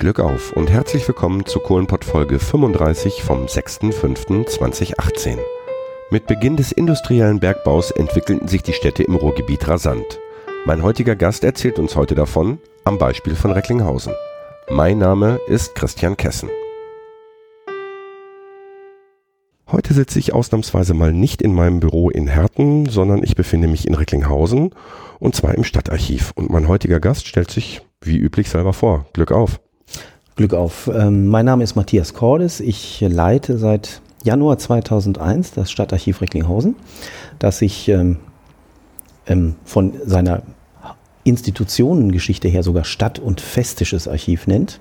Glück auf und herzlich willkommen zu Kohlenpott Folge 35 vom 6.5.2018. Mit Beginn des industriellen Bergbaus entwickelten sich die Städte im Ruhrgebiet rasant. Mein heutiger Gast erzählt uns heute davon, am Beispiel von Recklinghausen. Mein Name ist Christian Kessen. Heute sitze ich ausnahmsweise mal nicht in meinem Büro in Herten, sondern ich befinde mich in Recklinghausen und zwar im Stadtarchiv. Und mein heutiger Gast stellt sich wie üblich selber vor. Glück auf. Glück auf. Ähm, mein Name ist Matthias Cordes. Ich leite seit Januar 2001 das Stadtarchiv Recklinghausen, das sich ähm, ähm, von seiner Institutionengeschichte her sogar Stadt- und Festisches Archiv nennt.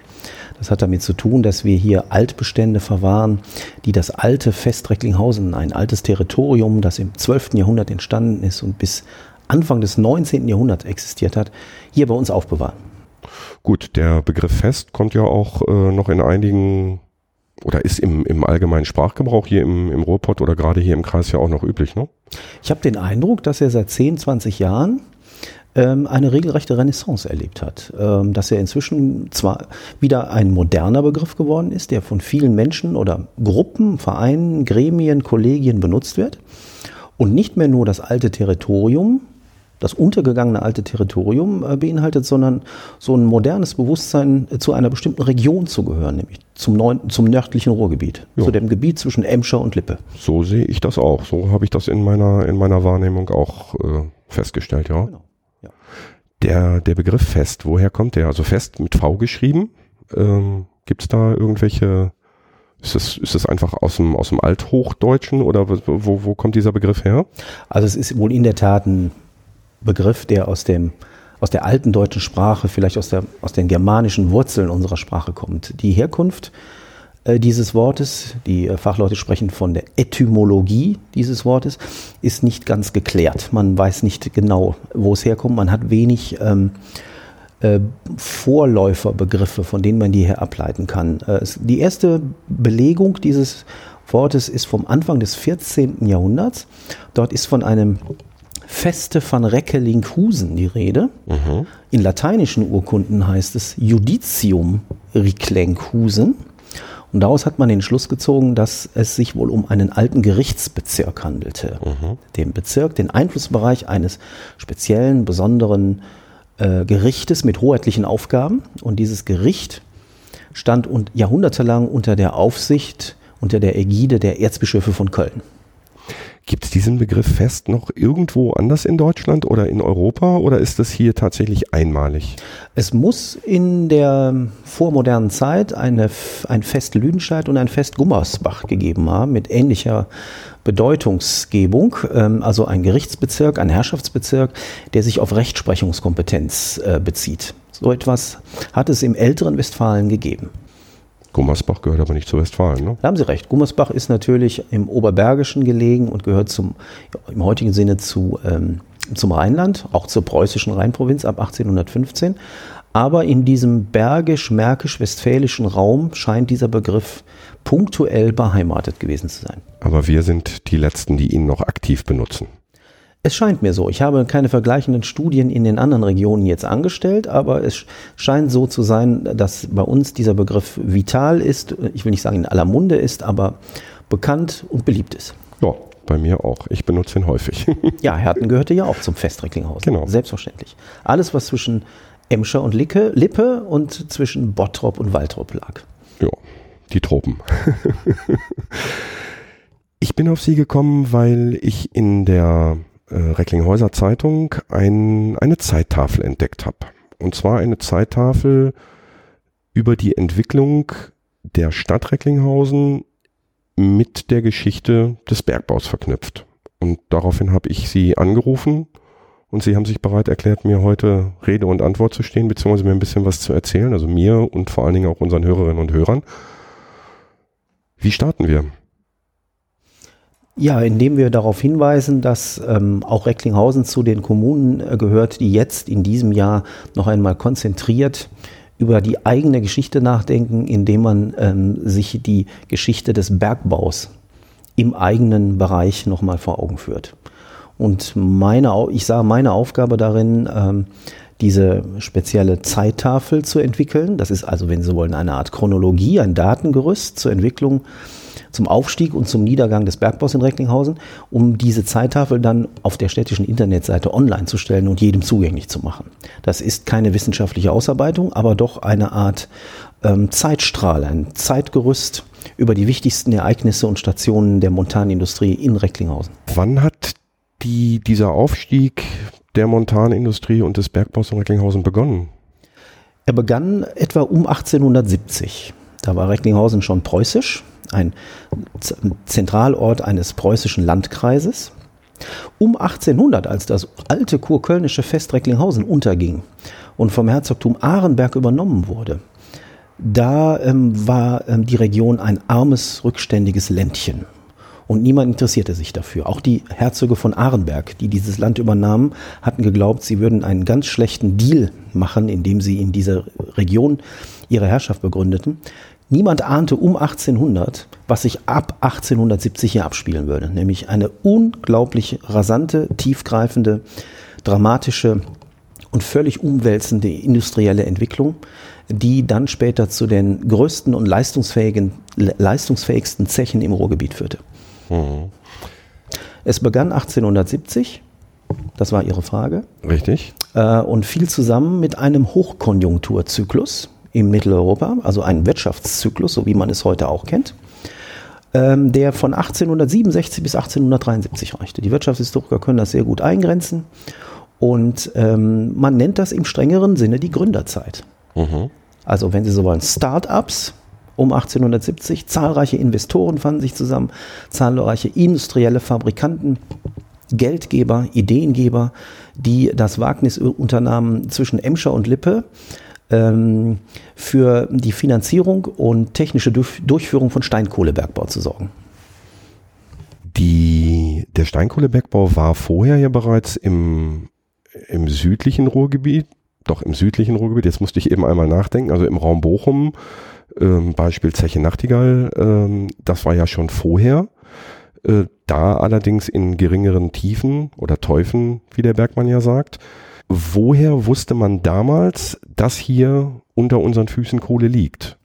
Das hat damit zu tun, dass wir hier Altbestände verwahren, die das alte Fest Recklinghausen, ein altes Territorium, das im 12. Jahrhundert entstanden ist und bis Anfang des 19. Jahrhunderts existiert hat, hier bei uns aufbewahren. Gut, der Begriff Fest kommt ja auch äh, noch in einigen oder ist im, im allgemeinen Sprachgebrauch hier im, im Ruhrpott oder gerade hier im Kreis ja auch noch üblich, ne? Ich habe den Eindruck, dass er seit 10, 20 Jahren ähm, eine regelrechte Renaissance erlebt hat. Ähm, dass er inzwischen zwar wieder ein moderner Begriff geworden ist, der von vielen Menschen oder Gruppen, Vereinen, Gremien, Kollegien benutzt wird und nicht mehr nur das alte Territorium das untergegangene alte Territorium äh, beinhaltet, sondern so ein modernes Bewusstsein, äh, zu einer bestimmten Region zu gehören, nämlich zum, neun, zum nördlichen Ruhrgebiet, jo. zu dem Gebiet zwischen Emscher und Lippe. So sehe ich das auch. So habe ich das in meiner, in meiner Wahrnehmung auch äh, festgestellt, ja. Genau. ja. Der, der Begriff Fest, woher kommt der? Also Fest mit V geschrieben. Ähm, Gibt es da irgendwelche ist das, ist das einfach aus dem, aus dem Althochdeutschen oder wo, wo kommt dieser Begriff her? Also es ist wohl in der Tat ein Begriff, der aus dem aus der alten deutschen Sprache, vielleicht aus, der, aus den germanischen Wurzeln unserer Sprache kommt. Die Herkunft äh, dieses Wortes, die äh, Fachleute sprechen von der Etymologie dieses Wortes, ist nicht ganz geklärt. Man weiß nicht genau, wo es herkommt. Man hat wenig ähm, äh, Vorläuferbegriffe, von denen man die her ableiten kann. Äh, die erste Belegung dieses Wortes ist vom Anfang des 14. Jahrhunderts. Dort ist von einem Feste van Reckelinghusen die Rede. Mhm. In lateinischen Urkunden heißt es Judicium Ricklenkhusen. Und daraus hat man den Schluss gezogen, dass es sich wohl um einen alten Gerichtsbezirk handelte. Mhm. Den Bezirk, den Einflussbereich eines speziellen, besonderen äh, Gerichtes mit hoheitlichen Aufgaben. Und dieses Gericht stand und jahrhundertelang unter der Aufsicht, unter der Ägide der Erzbischöfe von Köln. Gibt es diesen Begriff fest noch irgendwo anders in Deutschland oder in Europa oder ist das hier tatsächlich einmalig? Es muss in der vormodernen Zeit eine, ein Fest Lüdenscheid und ein Fest Gummersbach gegeben haben mit ähnlicher Bedeutungsgebung, ähm, also ein Gerichtsbezirk, ein Herrschaftsbezirk, der sich auf Rechtsprechungskompetenz äh, bezieht. So etwas hat es im älteren Westfalen gegeben. Gummersbach gehört aber nicht zu Westfalen, ne? Da haben Sie recht. Gummersbach ist natürlich im Oberbergischen gelegen und gehört zum, im heutigen Sinne zu, ähm, zum Rheinland, auch zur preußischen Rheinprovinz ab 1815. Aber in diesem bergisch-märkisch-westfälischen Raum scheint dieser Begriff punktuell beheimatet gewesen zu sein. Aber wir sind die Letzten, die ihn noch aktiv benutzen. Es scheint mir so. Ich habe keine vergleichenden Studien in den anderen Regionen jetzt angestellt, aber es scheint so zu sein, dass bei uns dieser Begriff vital ist. Ich will nicht sagen in aller Munde ist, aber bekannt und beliebt ist. Ja, bei mir auch. Ich benutze ihn häufig. ja, Herten gehörte ja auch zum Fest Recklinghausen. Genau. Selbstverständlich. Alles, was zwischen Emscher und Licke, Lippe und zwischen Bottrop und Waltrop lag. Ja, die Tropen. ich bin auf Sie gekommen, weil ich in der äh, Recklinghäuser Zeitung ein, eine Zeittafel entdeckt habe. Und zwar eine Zeittafel über die Entwicklung der Stadt Recklinghausen mit der Geschichte des Bergbaus verknüpft. Und daraufhin habe ich sie angerufen und sie haben sich bereit erklärt, mir heute Rede und Antwort zu stehen, beziehungsweise mir ein bisschen was zu erzählen, also mir und vor allen Dingen auch unseren Hörerinnen und Hörern. Wie starten wir? Ja, indem wir darauf hinweisen, dass ähm, auch Recklinghausen zu den Kommunen äh, gehört, die jetzt in diesem Jahr noch einmal konzentriert über die eigene Geschichte nachdenken, indem man ähm, sich die Geschichte des Bergbaus im eigenen Bereich nochmal vor Augen führt. Und meine, ich sah meine Aufgabe darin, ähm, diese spezielle Zeittafel zu entwickeln. Das ist also, wenn Sie wollen, eine Art Chronologie, ein Datengerüst zur Entwicklung zum Aufstieg und zum Niedergang des Bergbaus in Recklinghausen, um diese Zeittafel dann auf der städtischen Internetseite online zu stellen und jedem zugänglich zu machen. Das ist keine wissenschaftliche Ausarbeitung, aber doch eine Art ähm, Zeitstrahl, ein Zeitgerüst über die wichtigsten Ereignisse und Stationen der Montanindustrie in Recklinghausen. Wann hat die, dieser Aufstieg der Montanindustrie und des Bergbaus in Recklinghausen begonnen? Er begann etwa um 1870. Da war Recklinghausen schon preußisch ein Zentralort eines preußischen Landkreises. Um 1800, als das alte kurkölnische Fest Recklinghausen unterging und vom Herzogtum Arenberg übernommen wurde, da ähm, war ähm, die Region ein armes, rückständiges Ländchen. Und niemand interessierte sich dafür. Auch die Herzöge von Arenberg, die dieses Land übernahmen, hatten geglaubt, sie würden einen ganz schlechten Deal machen, indem sie in dieser Region ihre Herrschaft begründeten. Niemand ahnte um 1800, was sich ab 1870 hier abspielen würde, nämlich eine unglaublich rasante, tiefgreifende, dramatische und völlig umwälzende industrielle Entwicklung, die dann später zu den größten und leistungsfähigen, leistungsfähigsten Zechen im Ruhrgebiet führte. Mhm. Es begann 1870, das war Ihre Frage. Richtig. Äh, und fiel zusammen mit einem Hochkonjunkturzyklus in Mitteleuropa, also ein Wirtschaftszyklus, so wie man es heute auch kennt, ähm, der von 1867 bis 1873 reichte. Die Wirtschaftshistoriker können das sehr gut eingrenzen und ähm, man nennt das im strengeren Sinne die Gründerzeit. Mhm. Also wenn Sie so wollen, Start-ups um 1870, zahlreiche Investoren fanden sich zusammen, zahlreiche industrielle Fabrikanten, Geldgeber, Ideengeber, die das Wagnis unternahmen zwischen Emscher und Lippe ähm, für die Finanzierung und technische Durchführung von Steinkohlebergbau zu sorgen. Die, der Steinkohlebergbau war vorher ja bereits im, im südlichen Ruhrgebiet, doch im südlichen Ruhrgebiet, jetzt musste ich eben einmal nachdenken, also im Raum Bochum, ähm, Beispiel Zeche Nachtigall, ähm, das war ja schon vorher. Äh, da allerdings in geringeren Tiefen oder Teufen, wie der Bergmann ja sagt. Woher wusste man damals, dass hier unter unseren Füßen Kohle liegt?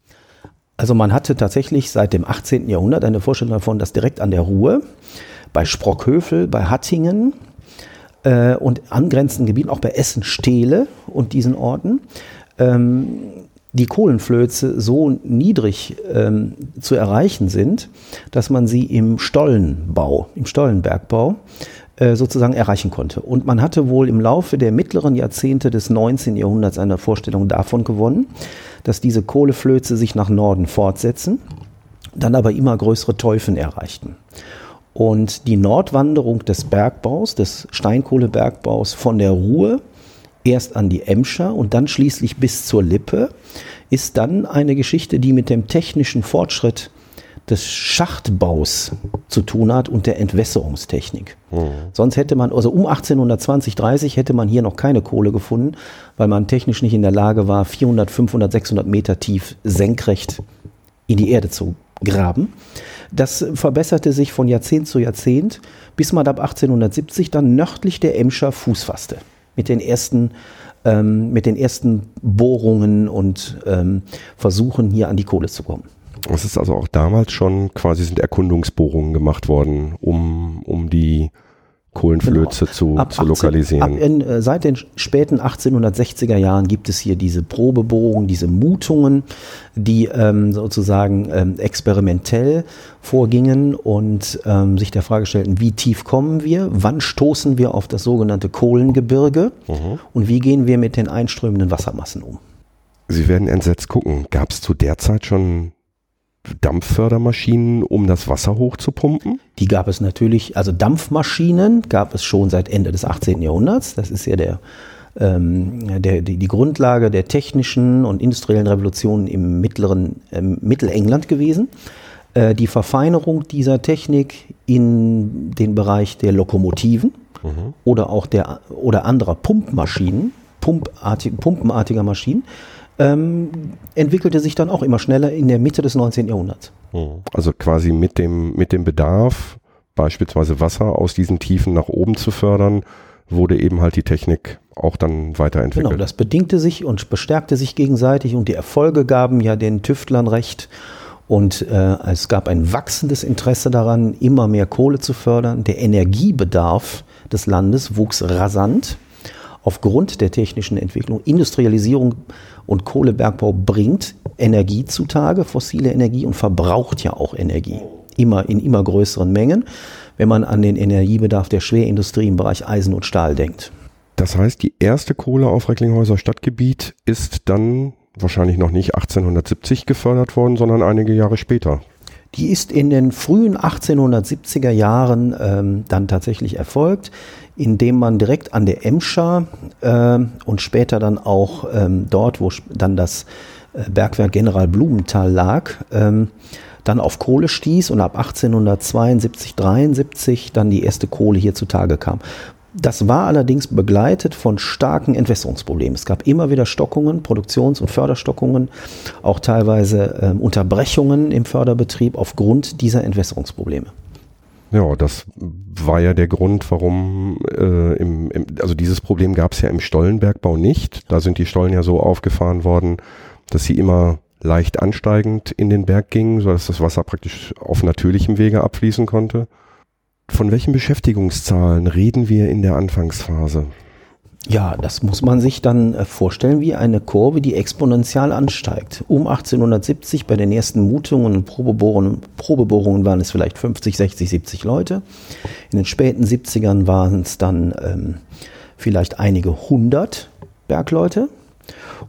Also man hatte tatsächlich seit dem 18. Jahrhundert eine Vorstellung davon, dass direkt an der Ruhr, bei Sprockhövel, bei Hattingen äh, und angrenzenden Gebieten, auch bei Essen-Stehle und diesen Orten, ähm, die Kohlenflöze so niedrig ähm, zu erreichen sind, dass man sie im Stollenbau, im Stollenbergbau sozusagen erreichen konnte. Und man hatte wohl im Laufe der mittleren Jahrzehnte des 19. Jahrhunderts eine Vorstellung davon gewonnen, dass diese Kohleflöze sich nach Norden fortsetzen, dann aber immer größere Teufen erreichten. Und die Nordwanderung des Bergbaus, des Steinkohlebergbaus von der Ruhr erst an die Emscher und dann schließlich bis zur Lippe, ist dann eine Geschichte, die mit dem technischen Fortschritt des Schachtbaus zu tun hat und der Entwässerungstechnik. Mhm. Sonst hätte man, also um 1820, 30 hätte man hier noch keine Kohle gefunden, weil man technisch nicht in der Lage war, 400, 500, 600 Meter tief senkrecht in die Erde zu graben. Das verbesserte sich von Jahrzehnt zu Jahrzehnt, bis man ab 1870 dann nördlich der Emscher Fuß fasste. Mit den ersten ähm, mit den ersten Bohrungen und ähm, Versuchen hier an die Kohle zu kommen. Es ist also auch damals schon quasi sind Erkundungsbohrungen gemacht worden, um, um die Kohlenflöze genau. zu, ab zu 18, lokalisieren. In, äh, seit den späten 1860er Jahren gibt es hier diese Probebohrungen, diese Mutungen, die ähm, sozusagen ähm, experimentell vorgingen und ähm, sich der Frage stellten, wie tief kommen wir, wann stoßen wir auf das sogenannte Kohlengebirge mhm. und wie gehen wir mit den einströmenden Wassermassen um. Sie werden entsetzt gucken. Gab es zu der Zeit schon Dampffördermaschinen, um das Wasser hochzupumpen? Die gab es natürlich, also Dampfmaschinen gab es schon seit Ende des 18. Jahrhunderts. Das ist ja der, ähm, der, die, die, Grundlage der technischen und industriellen Revolution im mittleren ähm, Mittelengland gewesen. Äh, die Verfeinerung dieser Technik in den Bereich der Lokomotiven mhm. oder auch der oder anderer Pumpmaschinen, pumpartig, pumpenartiger Maschinen ähm, entwickelte sich dann auch immer schneller in der Mitte des 19. Jahrhunderts. Hm. Also quasi mit dem, mit dem Bedarf, beispielsweise Wasser aus diesen Tiefen nach oben zu fördern, wurde eben halt die Technik auch dann weiterentwickelt. Genau, das bedingte sich und bestärkte sich gegenseitig und die Erfolge gaben ja den Tüftlern recht. Und äh, es gab ein wachsendes Interesse daran, immer mehr Kohle zu fördern. Der Energiebedarf des Landes wuchs rasant aufgrund der technischen Entwicklung. Industrialisierung und Kohlebergbau bringt Energie zutage, fossile Energie und verbraucht ja auch Energie. Immer in immer größeren Mengen, wenn man an den Energiebedarf der Schwerindustrie im Bereich Eisen und Stahl denkt. Das heißt, die erste Kohle auf Recklinghäuser Stadtgebiet ist dann wahrscheinlich noch nicht 1870 gefördert worden, sondern einige Jahre später. Die ist in den frühen 1870er Jahren ähm, dann tatsächlich erfolgt, indem man direkt an der Emscher äh, und später dann auch ähm, dort, wo dann das äh, Bergwerk General Blumenthal lag, ähm, dann auf Kohle stieß und ab 1872, 73 dann die erste Kohle hier zutage kam. Das war allerdings begleitet von starken Entwässerungsproblemen. Es gab immer wieder Stockungen, Produktions- und Förderstockungen, auch teilweise äh, Unterbrechungen im Förderbetrieb aufgrund dieser Entwässerungsprobleme. Ja, das war ja der Grund, warum, äh, im, im, also dieses Problem gab es ja im Stollenbergbau nicht. Da sind die Stollen ja so aufgefahren worden, dass sie immer leicht ansteigend in den Berg gingen, sodass das Wasser praktisch auf natürlichem Wege abfließen konnte. Von welchen Beschäftigungszahlen reden wir in der Anfangsphase? Ja, das muss man sich dann äh, vorstellen wie eine Kurve, die exponentiell ansteigt. Um 1870 bei den ersten Mutungen und Probebohrungen, Probebohrungen waren es vielleicht 50, 60, 70 Leute. In den späten 70ern waren es dann ähm, vielleicht einige hundert Bergleute.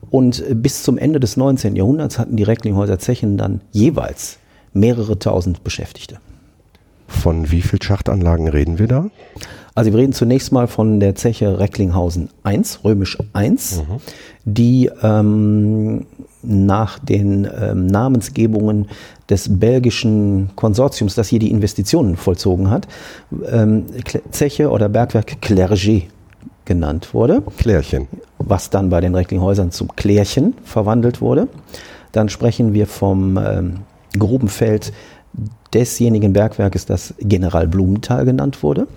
Und äh, bis zum Ende des 19. Jahrhunderts hatten die Recklinghäuser Zechen dann jeweils mehrere tausend Beschäftigte. Von wie viel Schachtanlagen reden wir da? Also wir reden zunächst mal von der Zeche Recklinghausen 1, römisch 1, mhm. die ähm, nach den ähm, Namensgebungen des belgischen Konsortiums, das hier die Investitionen vollzogen hat, ähm, Zeche oder Bergwerk Clerget genannt wurde. Klärchen. Was dann bei den Recklinghäusern zum Klärchen verwandelt wurde. Dann sprechen wir vom ähm, Grubenfeld desjenigen Bergwerkes, das General Blumenthal genannt wurde.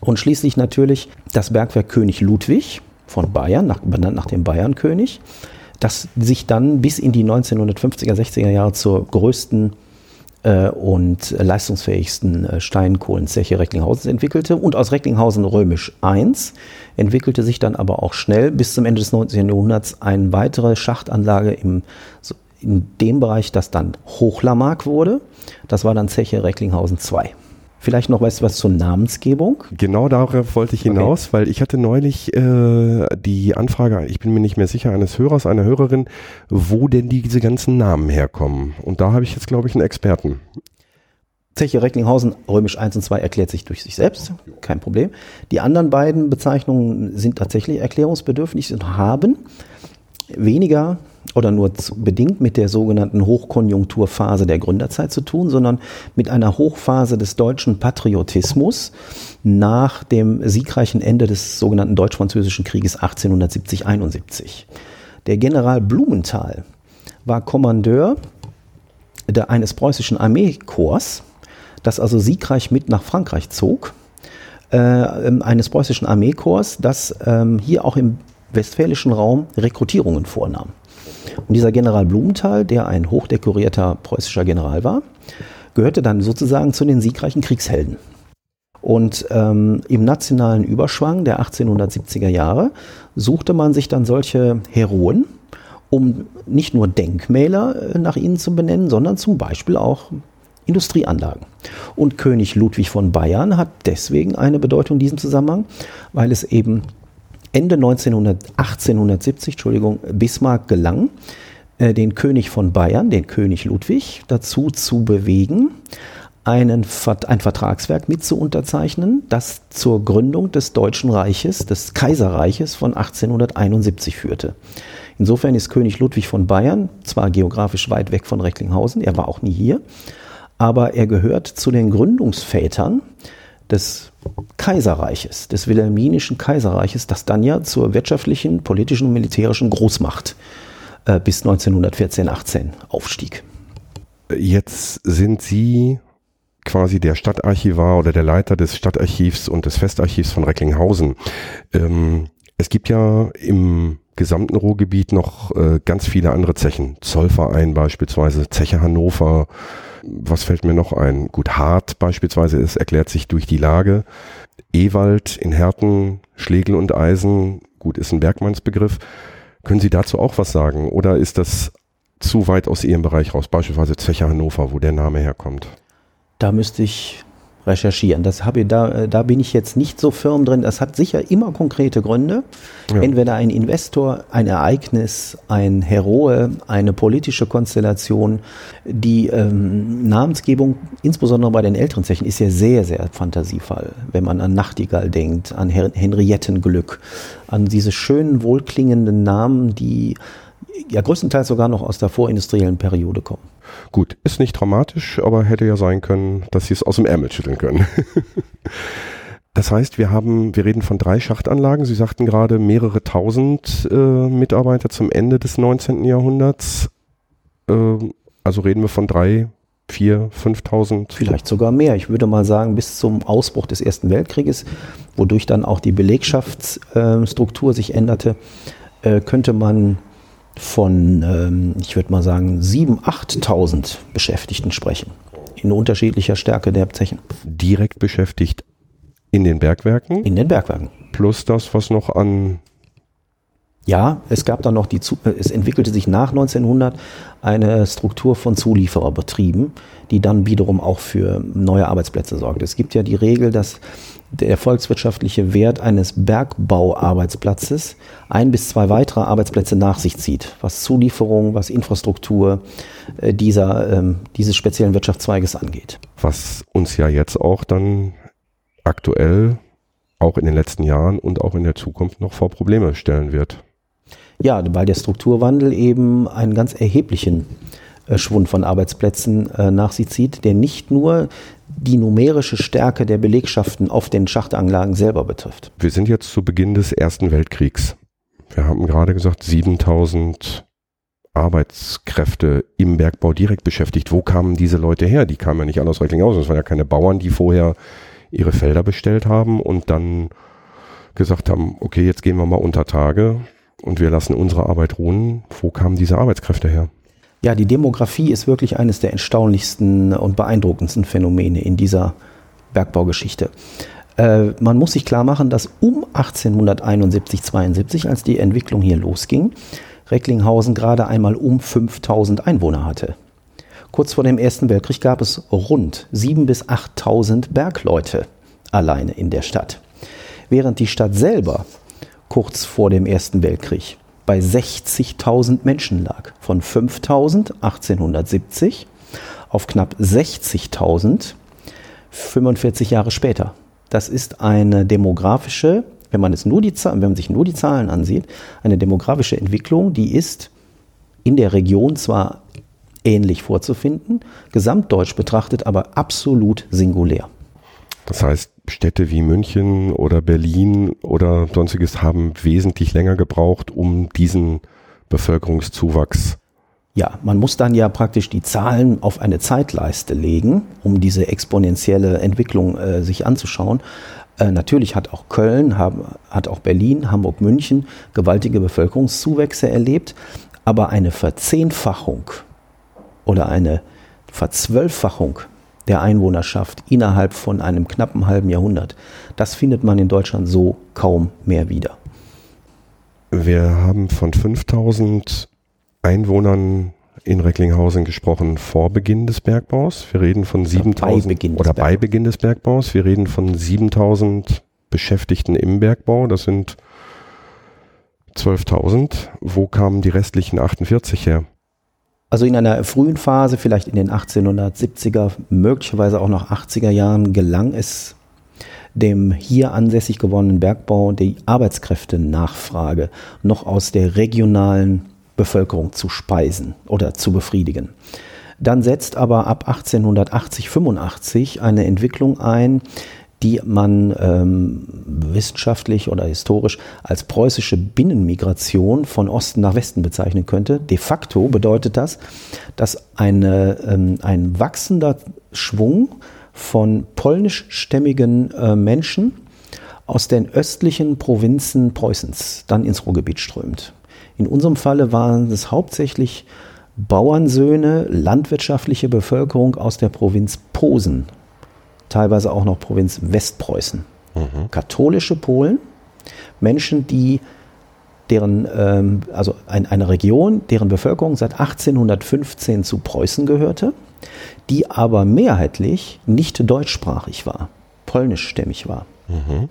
Und schließlich natürlich das Bergwerk König Ludwig von Bayern, nach, benannt nach dem Bayernkönig, das sich dann bis in die 1950er, 60er Jahre zur größten äh, und leistungsfähigsten äh, Steinkohlenzeche Recklinghausen entwickelte. Und aus Recklinghausen römisch I entwickelte sich dann aber auch schnell bis zum Ende des 19. Jahrhunderts eine weitere Schachtanlage im, in dem Bereich, das dann Hochlammark wurde. Das war dann Zeche Recklinghausen II. Vielleicht noch weißt du was zur Namensgebung? Genau darauf wollte ich hinaus, okay. weil ich hatte neulich äh, die Anfrage, ich bin mir nicht mehr sicher, eines Hörers, einer Hörerin, wo denn diese ganzen Namen herkommen. Und da habe ich jetzt, glaube ich, einen Experten. Zeche Recklinghausen, römisch 1 und 2, erklärt sich durch sich selbst, kein Problem. Die anderen beiden Bezeichnungen sind tatsächlich erklärungsbedürftig und haben weniger oder nur bedingt mit der sogenannten Hochkonjunkturphase der Gründerzeit zu tun, sondern mit einer Hochphase des deutschen Patriotismus nach dem siegreichen Ende des sogenannten Deutsch-Französischen Krieges 1870-71. Der General Blumenthal war Kommandeur der, eines preußischen Armeekorps, das also siegreich mit nach Frankreich zog, äh, eines preußischen Armeekorps, das ähm, hier auch im westfälischen Raum Rekrutierungen vornahm. Und dieser General Blumenthal, der ein hochdekorierter preußischer General war, gehörte dann sozusagen zu den siegreichen Kriegshelden. Und ähm, im nationalen Überschwang der 1870er Jahre suchte man sich dann solche Heroen, um nicht nur Denkmäler äh, nach ihnen zu benennen, sondern zum Beispiel auch Industrieanlagen. Und König Ludwig von Bayern hat deswegen eine Bedeutung in diesem Zusammenhang, weil es eben Ende 1900, 1870 Entschuldigung, Bismarck gelang, äh, den König von Bayern, den König Ludwig, dazu zu bewegen, einen, ein Vertragswerk mit zu unterzeichnen, das zur Gründung des Deutschen Reiches, des Kaiserreiches von 1871 führte. Insofern ist König Ludwig von Bayern zwar geografisch weit weg von Recklinghausen, er war auch nie hier, aber er gehört zu den Gründungsvätern des Kaiserreiches, des Wilhelminischen Kaiserreiches, das dann ja zur wirtschaftlichen, politischen und militärischen Großmacht äh, bis 1914, 18 aufstieg. Jetzt sind Sie quasi der Stadtarchivar oder der Leiter des Stadtarchivs und des Festarchivs von Recklinghausen. Ähm, Es gibt ja im gesamten Ruhrgebiet noch äh, ganz viele andere Zechen. Zollverein beispielsweise, Zeche Hannover. Was fällt mir noch ein? Gut, Hart beispielsweise, es erklärt sich durch die Lage. Ewald in Herten, Schlegel und Eisen, gut, ist ein Bergmannsbegriff. Können Sie dazu auch was sagen? Oder ist das zu weit aus Ihrem Bereich raus? Beispielsweise Zeche Hannover, wo der Name herkommt. Da müsste ich recherchieren. Das habe da, äh, da bin ich jetzt nicht so firm drin. Das hat sicher immer konkrete Gründe. Ja. Entweder ein Investor, ein Ereignis, ein Heroe, eine politische Konstellation. Die ähm, Namensgebung, insbesondere bei den älteren Zechen, ist ja sehr, sehr fantasievoll. Wenn man an Nachtigall denkt, an Henriettenglück, an diese schönen, wohlklingenden Namen, die ja größtenteils sogar noch aus der vorindustriellen Periode kommen. Gut, ist nicht dramatisch, aber hätte ja sein können, dass sie es aus dem Ärmel schütteln können. das heißt, wir haben, wir reden von drei Schachtanlagen. Sie sagten gerade mehrere tausend äh, Mitarbeiter zum Ende des 19. Jahrhunderts. Äh, also reden wir von drei, vier, 5000. Vielleicht sogar mehr. Ich würde mal sagen, bis zum Ausbruch des Ersten Weltkrieges, wodurch dann auch die Belegschaftsstruktur äh, sich änderte, äh, könnte man von, ähm, ich würde mal sagen, 7.000, 8.000 Beschäftigten sprechen. In unterschiedlicher Stärke der Zechen. Direkt beschäftigt in den Bergwerken? In den Bergwerken. Plus das, was noch an. Ja, es gab dann noch die, äh, es entwickelte sich nach 1900 eine Struktur von Zuliefererbetrieben, die dann wiederum auch für neue Arbeitsplätze sorgte. Es gibt ja die Regel, dass der volkswirtschaftliche Wert eines Bergbauarbeitsplatzes ein bis zwei weitere Arbeitsplätze nach sich zieht, was Zulieferung, was Infrastruktur äh, dieser, ähm, dieses speziellen Wirtschaftszweiges angeht. Was uns ja jetzt auch dann aktuell, auch in den letzten Jahren und auch in der Zukunft noch vor Probleme stellen wird. Ja, weil der Strukturwandel eben einen ganz erheblichen äh, Schwund von Arbeitsplätzen äh, nach sich zieht, der nicht nur die numerische Stärke der Belegschaften auf den Schachtanlagen selber betrifft. Wir sind jetzt zu Beginn des Ersten Weltkriegs. Wir haben gerade gesagt, 7000 Arbeitskräfte im Bergbau direkt beschäftigt. Wo kamen diese Leute her? Die kamen ja nicht alle aus Recklinghausen. Es waren ja keine Bauern, die vorher ihre Felder bestellt haben und dann gesagt haben, okay, jetzt gehen wir mal unter Tage und wir lassen unsere Arbeit ruhen. Wo kamen diese Arbeitskräfte her? Ja, die Demografie ist wirklich eines der erstaunlichsten und beeindruckendsten Phänomene in dieser Bergbaugeschichte. Äh, man muss sich klar machen, dass um 1871, 72, als die Entwicklung hier losging, Recklinghausen gerade einmal um 5000 Einwohner hatte. Kurz vor dem Ersten Weltkrieg gab es rund 7.000 bis 8.000 Bergleute alleine in der Stadt. Während die Stadt selber kurz vor dem Ersten Weltkrieg bei 60.000 Menschen lag. Von 5.000 1870 auf knapp 60.000 45 Jahre später. Das ist eine demografische, wenn man, es nur die, wenn man sich nur die Zahlen ansieht, eine demografische Entwicklung, die ist in der Region zwar ähnlich vorzufinden, gesamtdeutsch betrachtet aber absolut singulär. Das heißt, Städte wie München oder Berlin oder sonstiges haben wesentlich länger gebraucht, um diesen Bevölkerungszuwachs ja, man muss dann ja praktisch die Zahlen auf eine Zeitleiste legen, um diese exponentielle Entwicklung äh, sich anzuschauen. Äh, natürlich hat auch Köln, hab, hat auch Berlin, Hamburg, München gewaltige Bevölkerungszuwächse erlebt, aber eine Verzehnfachung oder eine Verzwölffachung der Einwohnerschaft innerhalb von einem knappen halben Jahrhundert. Das findet man in Deutschland so kaum mehr wieder. Wir haben von 5000 Einwohnern in Recklinghausen gesprochen vor Beginn des Bergbaus. Wir reden von 7000 oder bei Beginn des Bergbaus. Wir reden von 7000 Beschäftigten im Bergbau. Das sind 12.000. Wo kamen die restlichen 48 her? Also in einer frühen Phase, vielleicht in den 1870er, möglicherweise auch noch 80er Jahren, gelang es dem hier ansässig gewonnenen Bergbau die Arbeitskräftenachfrage noch aus der regionalen Bevölkerung zu speisen oder zu befriedigen. Dann setzt aber ab 1880, 85 eine Entwicklung ein, die man ähm, wissenschaftlich oder historisch als preußische Binnenmigration von Osten nach Westen bezeichnen könnte. De facto bedeutet das, dass eine, ähm, ein wachsender Schwung von polnischstämmigen äh, Menschen aus den östlichen Provinzen Preußens dann ins Ruhrgebiet strömt. In unserem Falle waren es hauptsächlich Bauernsöhne, landwirtschaftliche Bevölkerung aus der Provinz Posen, teilweise auch noch Provinz Westpreußen. Mhm. Katholische Polen, Menschen, die deren, ähm, also ein, eine Region, deren Bevölkerung seit 1815 zu Preußen gehörte, die aber mehrheitlich nicht deutschsprachig war, polnischstämmig war. Mhm.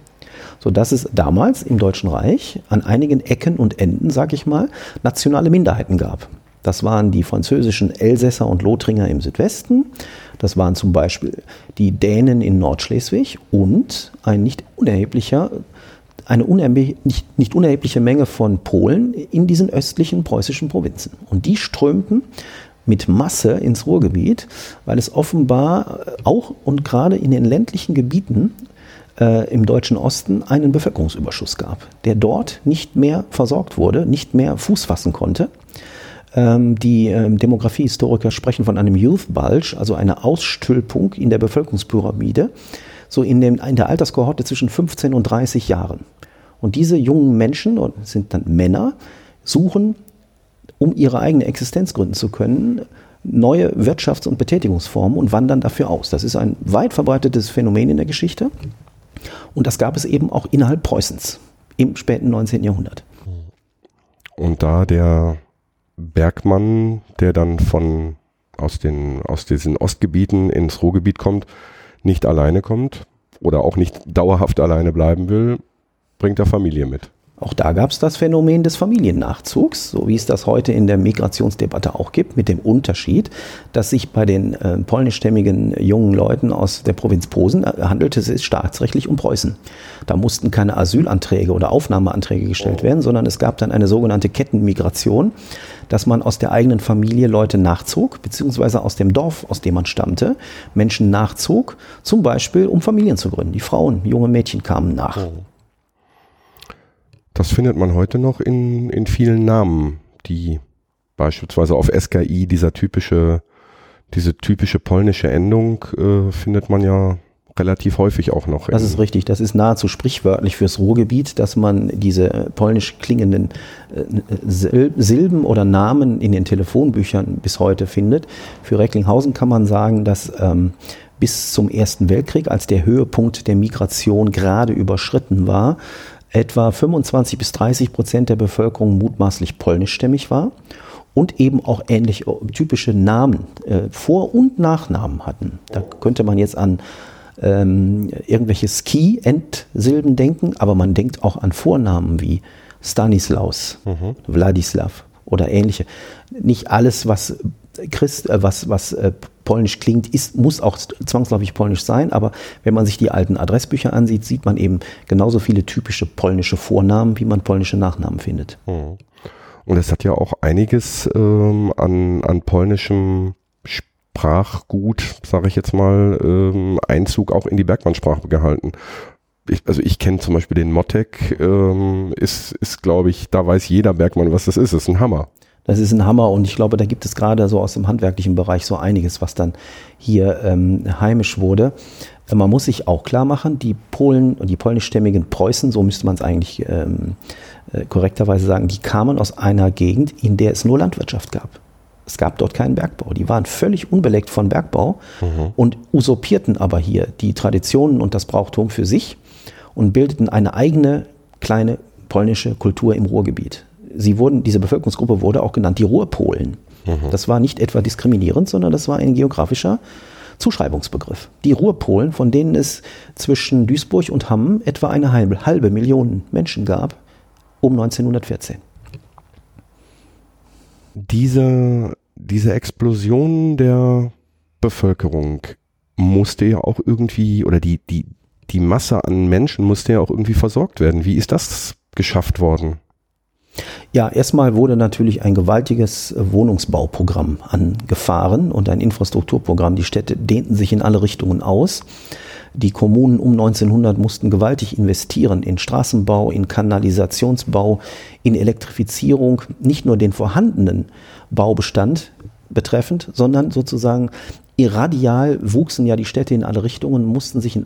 So dass es damals im Deutschen Reich an einigen Ecken und Enden, sag ich mal, nationale Minderheiten gab. Das waren die französischen Elsässer und Lothringer im Südwesten. Das waren zum Beispiel die Dänen in Nordschleswig und ein nicht unerheblicher eine nicht, nicht unerhebliche Menge von Polen in diesen östlichen preußischen Provinzen. Und die strömten mit Masse ins Ruhrgebiet, weil es offenbar auch und gerade in den ländlichen Gebieten äh, im deutschen Osten einen Bevölkerungsüberschuss gab, der dort nicht mehr versorgt wurde, nicht mehr Fuß fassen konnte. Ähm, die ähm, Demografiehistoriker sprechen von einem Youth Bulge, also einer Ausstülpung in der Bevölkerungspyramide, so in, dem, in der Alterskohorte zwischen 15 und 30 Jahren. Und diese jungen Menschen, sind dann Männer, suchen, um ihre eigene Existenz gründen zu können, neue Wirtschafts- und Betätigungsformen und wandern dafür aus. Das ist ein weit verbreitetes Phänomen in der Geschichte. Und das gab es eben auch innerhalb Preußens im späten 19. Jahrhundert. Und da der Bergmann, der dann von aus, den, aus diesen Ostgebieten ins Ruhrgebiet kommt, nicht alleine kommt oder auch nicht dauerhaft alleine bleiben will, bringt er Familie mit. Auch da gab es das Phänomen des Familiennachzugs, so wie es das heute in der Migrationsdebatte auch gibt, mit dem Unterschied, dass sich bei den äh, polnischstämmigen jungen Leuten aus der Provinz Posen äh, handelte es staatsrechtlich um Preußen. Da mussten keine Asylanträge oder Aufnahmeanträge gestellt oh. werden, sondern es gab dann eine sogenannte Kettenmigration, dass man aus der eigenen Familie Leute nachzog, beziehungsweise aus dem Dorf, aus dem man stammte, Menschen nachzog, zum Beispiel um Familien zu gründen. Die Frauen, junge Mädchen kamen nach. Oh. Das findet man heute noch in, in vielen Namen, die beispielsweise auf SKI dieser typische, diese typische polnische Endung äh, findet man ja relativ häufig auch noch. Das ist richtig. Das ist nahezu sprichwörtlich fürs Ruhrgebiet, dass man diese polnisch klingenden äh, Silben oder Namen in den Telefonbüchern bis heute findet. Für Recklinghausen kann man sagen, dass ähm, bis zum Ersten Weltkrieg, als der Höhepunkt der Migration gerade überschritten war, etwa 25 bis 30 Prozent der Bevölkerung mutmaßlich polnischstämmig war und eben auch ähnlich typische Namen, äh, Vor- und Nachnamen hatten. Da könnte man jetzt an ähm, irgendwelche Ski-Endsilben denken, aber man denkt auch an Vornamen wie Stanislaus, mhm. Wladislav oder ähnliche. Nicht alles, was Christ, äh, was, was äh, polnisch klingt, ist, muss auch zwangsläufig polnisch sein, aber wenn man sich die alten Adressbücher ansieht, sieht man eben genauso viele typische polnische Vornamen, wie man polnische Nachnamen findet. Hm. Und es hat ja auch einiges ähm, an, an polnischem Sprachgut, sage ich jetzt mal, ähm, Einzug auch in die Bergmannsprache gehalten. Ich, also ich kenne zum Beispiel den Mottek, ähm, ist, ist glaube ich, da weiß jeder Bergmann, was das ist. Das ist ein Hammer. Das ist ein Hammer und ich glaube, da gibt es gerade so aus dem handwerklichen Bereich so einiges, was dann hier ähm, heimisch wurde. Äh, man muss sich auch klar machen, die Polen und die polnischstämmigen Preußen, so müsste man es eigentlich ähm, äh, korrekterweise sagen, die kamen aus einer Gegend, in der es nur Landwirtschaft gab. Es gab dort keinen Bergbau. Die waren völlig unbeleckt von Bergbau mhm. und usurpierten aber hier die Traditionen und das Brauchtum für sich und bildeten eine eigene kleine polnische Kultur im Ruhrgebiet sie wurden, diese Bevölkerungsgruppe wurde auch genannt die Ruhrpolen. Mhm. Das war nicht etwa diskriminierend, sondern das war ein geografischer Zuschreibungsbegriff. Die Ruhrpolen, von denen es zwischen Duisburg und Hamm etwa eine halbe, halbe Million Menschen gab, um 1914. Diese, diese Explosion der Bevölkerung musste ja auch irgendwie, oder die, die, die Masse an Menschen musste ja auch irgendwie versorgt werden. Wie ist das geschafft worden? Ja, erstmal wurde natürlich ein gewaltiges Wohnungsbauprogramm angefahren und ein Infrastrukturprogramm. Die Städte dehnten sich in alle Richtungen aus. Die Kommunen um 1900 mussten gewaltig investieren in Straßenbau, in Kanalisationsbau, in Elektrifizierung, nicht nur den vorhandenen Baubestand betreffend, sondern sozusagen irradial wuchsen ja die Städte in alle Richtungen, mussten sich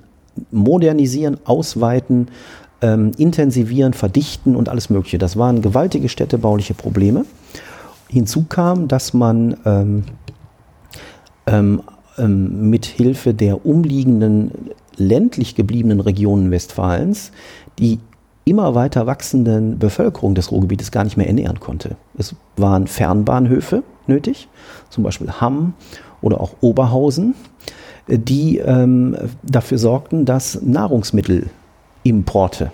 modernisieren, ausweiten, ähm, intensivieren, verdichten und alles Mögliche. Das waren gewaltige städtebauliche Probleme. Hinzu kam, dass man ähm, ähm, ähm, mit Hilfe der umliegenden ländlich gebliebenen Regionen Westfalens die immer weiter wachsenden Bevölkerung des Ruhrgebietes gar nicht mehr ernähren konnte. Es waren Fernbahnhöfe nötig, zum Beispiel Hamm oder auch Oberhausen, die ähm, dafür sorgten, dass Nahrungsmittelimporte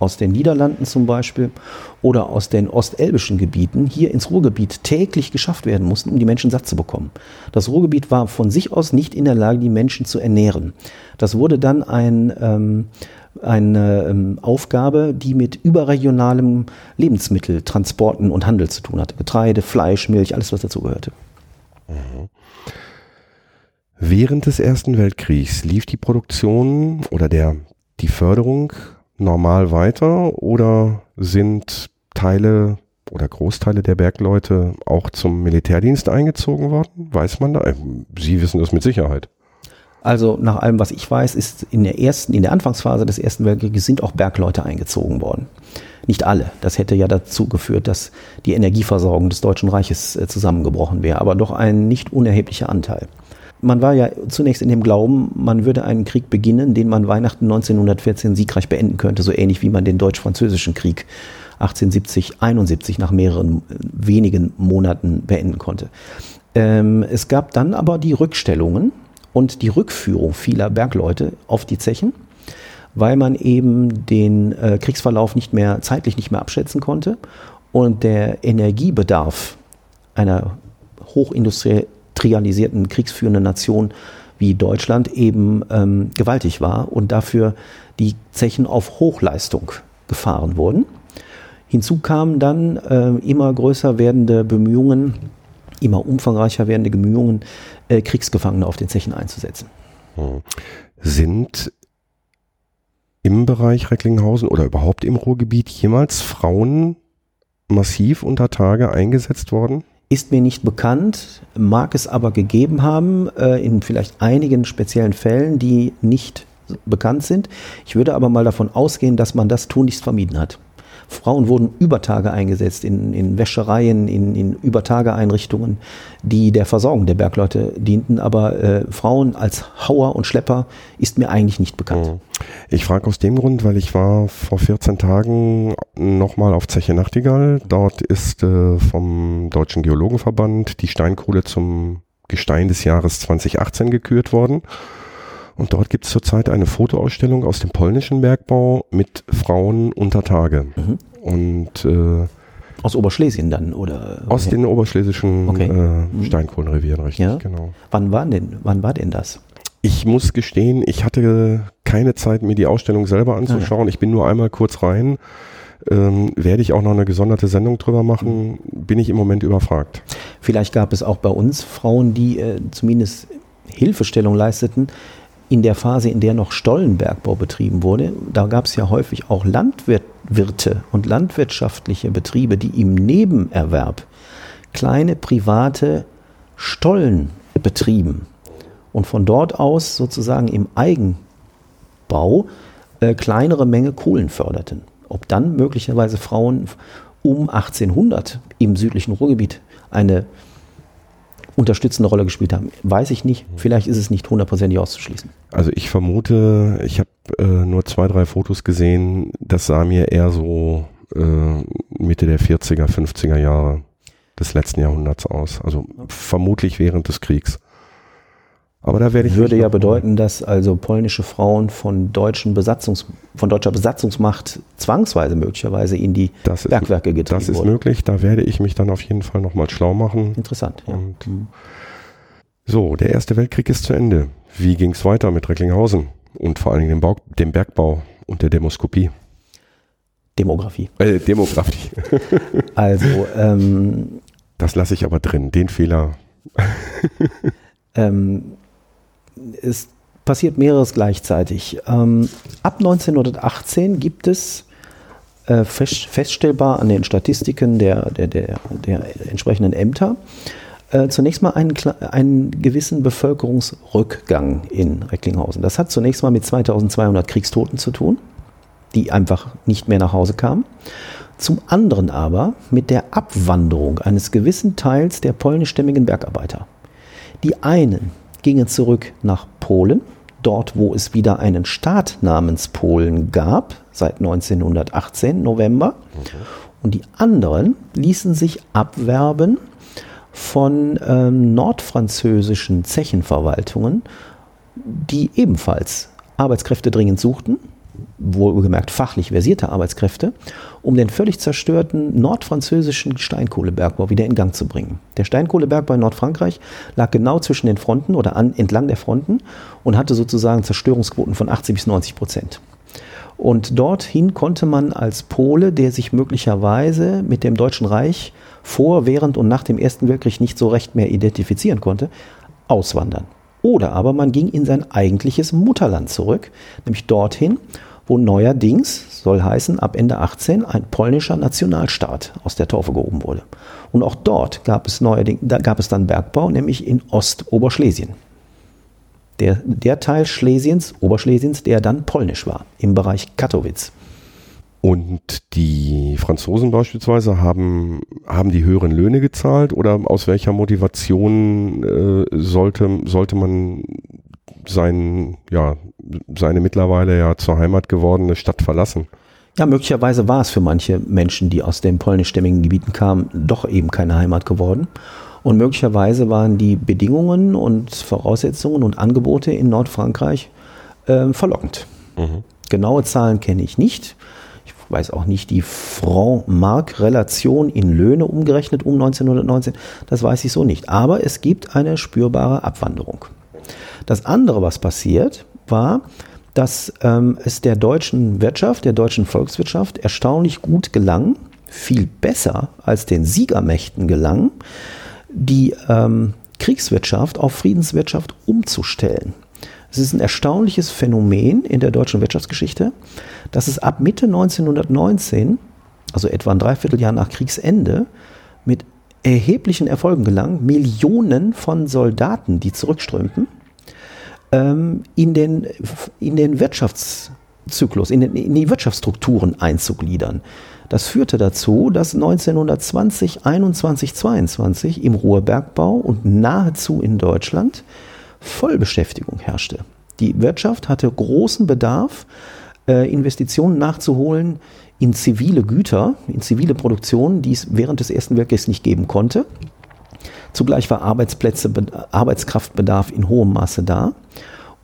aus den Niederlanden zum Beispiel oder aus den ostelbischen Gebieten hier ins Ruhrgebiet täglich geschafft werden mussten, um die Menschen satt zu bekommen. Das Ruhrgebiet war von sich aus nicht in der Lage, die Menschen zu ernähren. Das wurde dann ein, ähm, eine ähm, Aufgabe, die mit überregionalem Lebensmitteltransporten und Handel zu tun hatte. Getreide, Fleisch, Milch, alles was dazugehörte. Mhm. Während des Ersten Weltkriegs lief die Produktion oder der, die Förderung normal weiter oder sind Teile oder Großteile der Bergleute auch zum Militärdienst eingezogen worden? Weiß man da? Äh, Sie wissen das mit Sicherheit. Also nach allem, was ich weiß, ist in der ersten, in der Anfangsphase des Ersten Weltkrieges sind auch Bergleute eingezogen worden. Nicht alle. Das hätte ja dazu geführt, dass die Energieversorgung des Deutschen Reiches äh, zusammengebrochen wäre, aber doch ein nicht unerheblicher Anteil man war ja zunächst in dem Glauben, man würde einen Krieg beginnen, den man Weihnachten 1914 siegreich beenden könnte, so ähnlich wie man den deutsch-französischen Krieg 1870, 71 nach mehreren äh, wenigen Monaten beenden konnte. Ähm, es gab dann aber die Rückstellungen und die Rückführung vieler Bergleute auf die Zechen, weil man eben den äh, Kriegsverlauf nicht mehr zeitlich nicht mehr abschätzen konnte und der Energiebedarf einer hochindustriell trialisierten, kriegsführenden Nation wie Deutschland eben ähm, gewaltig war und dafür die Zechen auf Hochleistung gefahren wurden. Hinzu kamen dann äh, immer größer werdende Bemühungen, immer umfangreicher werdende Bemühungen, äh, Kriegsgefangene auf den Zechen einzusetzen. Hm. Sind im Bereich Recklinghausen oder überhaupt im Ruhrgebiet jemals Frauen massiv unter Tage eingesetzt worden? Ist mir nicht bekannt, mag es aber gegeben haben, äh, in vielleicht einigen speziellen Fällen, die nicht bekannt sind. Ich würde aber mal davon ausgehen, dass man das tunlichst vermieden hat. Frauen wurden Übertage eingesetzt in, in Wäschereien, in, in Übertageeinrichtungen, die der Versorgung der Bergleute dienten. Aber äh, Frauen als Hauer und Schlepper ist mir eigentlich nicht bekannt. Mhm. Ich frage aus dem Grund, weil ich war vor 14 Tagen nochmal auf Zeche Nachtigall. Dort ist äh, vom Deutschen Geologenverband die Steinkohle zum Gestein des Jahres 2018 gekürt worden. Und dort gibt es zurzeit eine Fotoausstellung aus dem polnischen Bergbau mit Frauen unter Tage. Mhm. Und äh, aus Oberschlesien dann oder aus den oberschlesischen okay. äh, mhm. Steinkohlenrevieren, richtig, ja. genau. Wann war denn, wann war denn das? Ich muss gestehen, ich hatte keine Zeit, mir die Ausstellung selber anzuschauen. Ah, ja. Ich bin nur einmal kurz rein. Ähm, werde ich auch noch eine gesonderte Sendung drüber machen, mhm. bin ich im Moment überfragt. Vielleicht gab es auch bei uns Frauen, die äh, zumindest Hilfestellung leisteten, in der Phase, in der noch Stollenbergbau betrieben wurde, da gab es ja häufig auch Landwirte und landwirtschaftliche Betriebe, die im Nebenerwerb kleine private Stollen betrieben und von dort aus sozusagen im Eigenbau äh, kleinere Menge Kohlen förderten. Ob dann möglicherweise Frauen um 1800 im südlichen Ruhrgebiet eine unterstützende Rolle gespielt haben. Weiß ich nicht. Vielleicht ist es nicht hundertprozentig auszuschließen. Also ich vermute, ich habe äh, nur zwei, drei Fotos gesehen, das sah mir eher so äh, Mitte der 40er, 50er Jahre des letzten Jahrhunderts aus. Also vermutlich während des Kriegs. Aber da werde ich würde ja bedeuten, dass also polnische Frauen von deutschen Besatzungs von deutscher Besatzungsmacht zwangsweise möglicherweise in die das Bergwerke ist, getrieben Das ist wurden. möglich. Da werde ich mich dann auf jeden Fall nochmal schlau machen. Interessant. Ja. Und. So, der Erste Weltkrieg ist zu Ende. Wie ging es weiter mit Recklinghausen und vor allen Dingen dem, Bau, dem Bergbau und der Demoskopie? Demografie. Äh, Demografie. also ähm, das lasse ich aber drin. Den Fehler. ähm, es passiert mehreres gleichzeitig. Ähm, ab 1918 gibt es äh, fest, feststellbar an den Statistiken der, der, der, der entsprechenden Ämter äh, zunächst mal einen, einen gewissen Bevölkerungsrückgang in Recklinghausen. Das hat zunächst mal mit 2200 Kriegstoten zu tun, die einfach nicht mehr nach Hause kamen. Zum anderen aber mit der Abwanderung eines gewissen Teils der polnischstämmigen Bergarbeiter. Die einen gingen zurück nach Polen, dort wo es wieder einen Staat namens Polen gab, seit 1918 November. Und die anderen ließen sich abwerben von ähm, nordfranzösischen Zechenverwaltungen, die ebenfalls Arbeitskräfte dringend suchten wohlgemerkt fachlich versierte Arbeitskräfte, um den völlig zerstörten nordfranzösischen Steinkohlebergbau wieder in Gang zu bringen. Der Steinkohlebergbau in Nordfrankreich lag genau zwischen den Fronten oder an, entlang der Fronten und hatte sozusagen Zerstörungsquoten von 80 bis 90 Prozent. Und dorthin konnte man als Pole, der sich möglicherweise mit dem Deutschen Reich vor, während und nach dem Ersten Weltkrieg nicht so recht mehr identifizieren konnte, auswandern. Oder aber man ging in sein eigentliches Mutterland zurück, nämlich dorthin, wo neuerdings, soll heißen, ab Ende 18 ein polnischer Nationalstaat aus der Taufe gehoben wurde. Und auch dort gab es, neuerdings, da gab es dann Bergbau, nämlich in Ostoberschlesien. Der, der Teil Schlesiens, Oberschlesiens, der dann polnisch war, im Bereich Katowice. Und die Franzosen beispielsweise haben, haben die höheren Löhne gezahlt oder aus welcher Motivation äh, sollte, sollte man sein, ja, seine mittlerweile ja zur Heimat gewordene Stadt verlassen? Ja, möglicherweise war es für manche Menschen, die aus den polnischstämmigen Gebieten kamen, doch eben keine Heimat geworden. Und möglicherweise waren die Bedingungen und Voraussetzungen und Angebote in Nordfrankreich äh, verlockend. Mhm. Genaue Zahlen kenne ich nicht weiß auch nicht die Franc-Mark-Relation in Löhne umgerechnet um 1919, das weiß ich so nicht. Aber es gibt eine spürbare Abwanderung. Das andere, was passiert, war, dass ähm, es der deutschen Wirtschaft, der deutschen Volkswirtschaft erstaunlich gut gelang, viel besser als den Siegermächten gelang, die ähm, Kriegswirtschaft auf Friedenswirtschaft umzustellen. Es ist ein erstaunliches Phänomen in der deutschen Wirtschaftsgeschichte, dass es ab Mitte 1919, also etwa ein Dreivierteljahr nach Kriegsende, mit erheblichen Erfolgen gelang, Millionen von Soldaten, die zurückströmten, ähm, in den, in den Wirtschaftszyklus, in, den, in die Wirtschaftsstrukturen einzugliedern. Das führte dazu, dass 1920, 21, 22 im Ruhrbergbau und nahezu in Deutschland Vollbeschäftigung herrschte. Die Wirtschaft hatte großen Bedarf, äh, Investitionen nachzuholen in zivile Güter, in zivile Produktion, die es während des Ersten Weltkriegs nicht geben konnte. Zugleich war Arbeitsplätze, Arbeitskraftbedarf in hohem Maße da.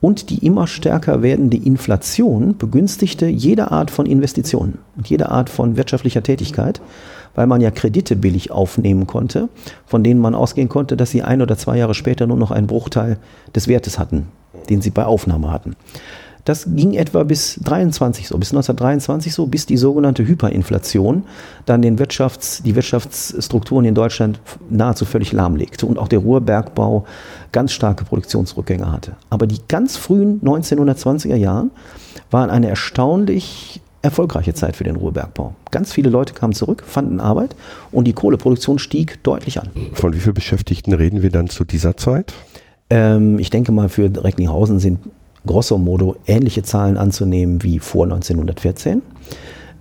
Und die immer stärker werdende Inflation begünstigte jede Art von Investitionen und jede Art von wirtschaftlicher Tätigkeit weil man ja Kredite billig aufnehmen konnte, von denen man ausgehen konnte, dass sie ein oder zwei Jahre später nur noch einen Bruchteil des Wertes hatten, den sie bei Aufnahme hatten. Das ging etwa bis 23 so, bis 1923 so, bis die sogenannte Hyperinflation dann den Wirtschafts-, die Wirtschaftsstrukturen in Deutschland nahezu völlig lahmlegte und auch der Ruhrbergbau ganz starke Produktionsrückgänge hatte. Aber die ganz frühen 1920er Jahren waren eine erstaunlich erfolgreiche Zeit für den Ruhrbergbau. Ganz viele Leute kamen zurück, fanden Arbeit und die Kohleproduktion stieg deutlich an. Von wie vielen Beschäftigten reden wir dann zu dieser Zeit? Ähm, ich denke mal, für Recklinghausen sind grosso modo ähnliche Zahlen anzunehmen wie vor 1914.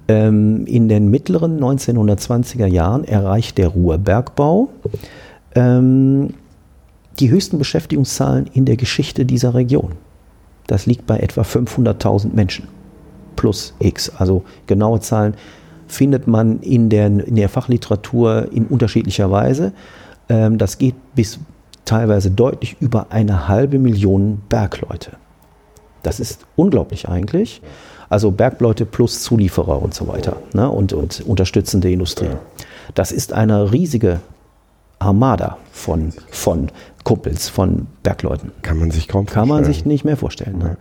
Ähm, in den mittleren 1920er Jahren erreicht der Ruhrbergbau ähm, die höchsten Beschäftigungszahlen in der Geschichte dieser Region. Das liegt bei etwa 500.000 Menschen plus X. Also genaue Zahlen findet man in der, in der Fachliteratur in unterschiedlicher Weise. Ähm, das geht bis teilweise deutlich über eine halbe Million Bergleute. Das ist unglaublich eigentlich. Also Bergleute plus Zulieferer und so weiter ne? und, und unterstützende Industrien. Das ist eine riesige Armada von, von Kumpels, von Bergleuten. Kann man sich kaum vorstellen. Kann man sich nicht mehr vorstellen. Ne?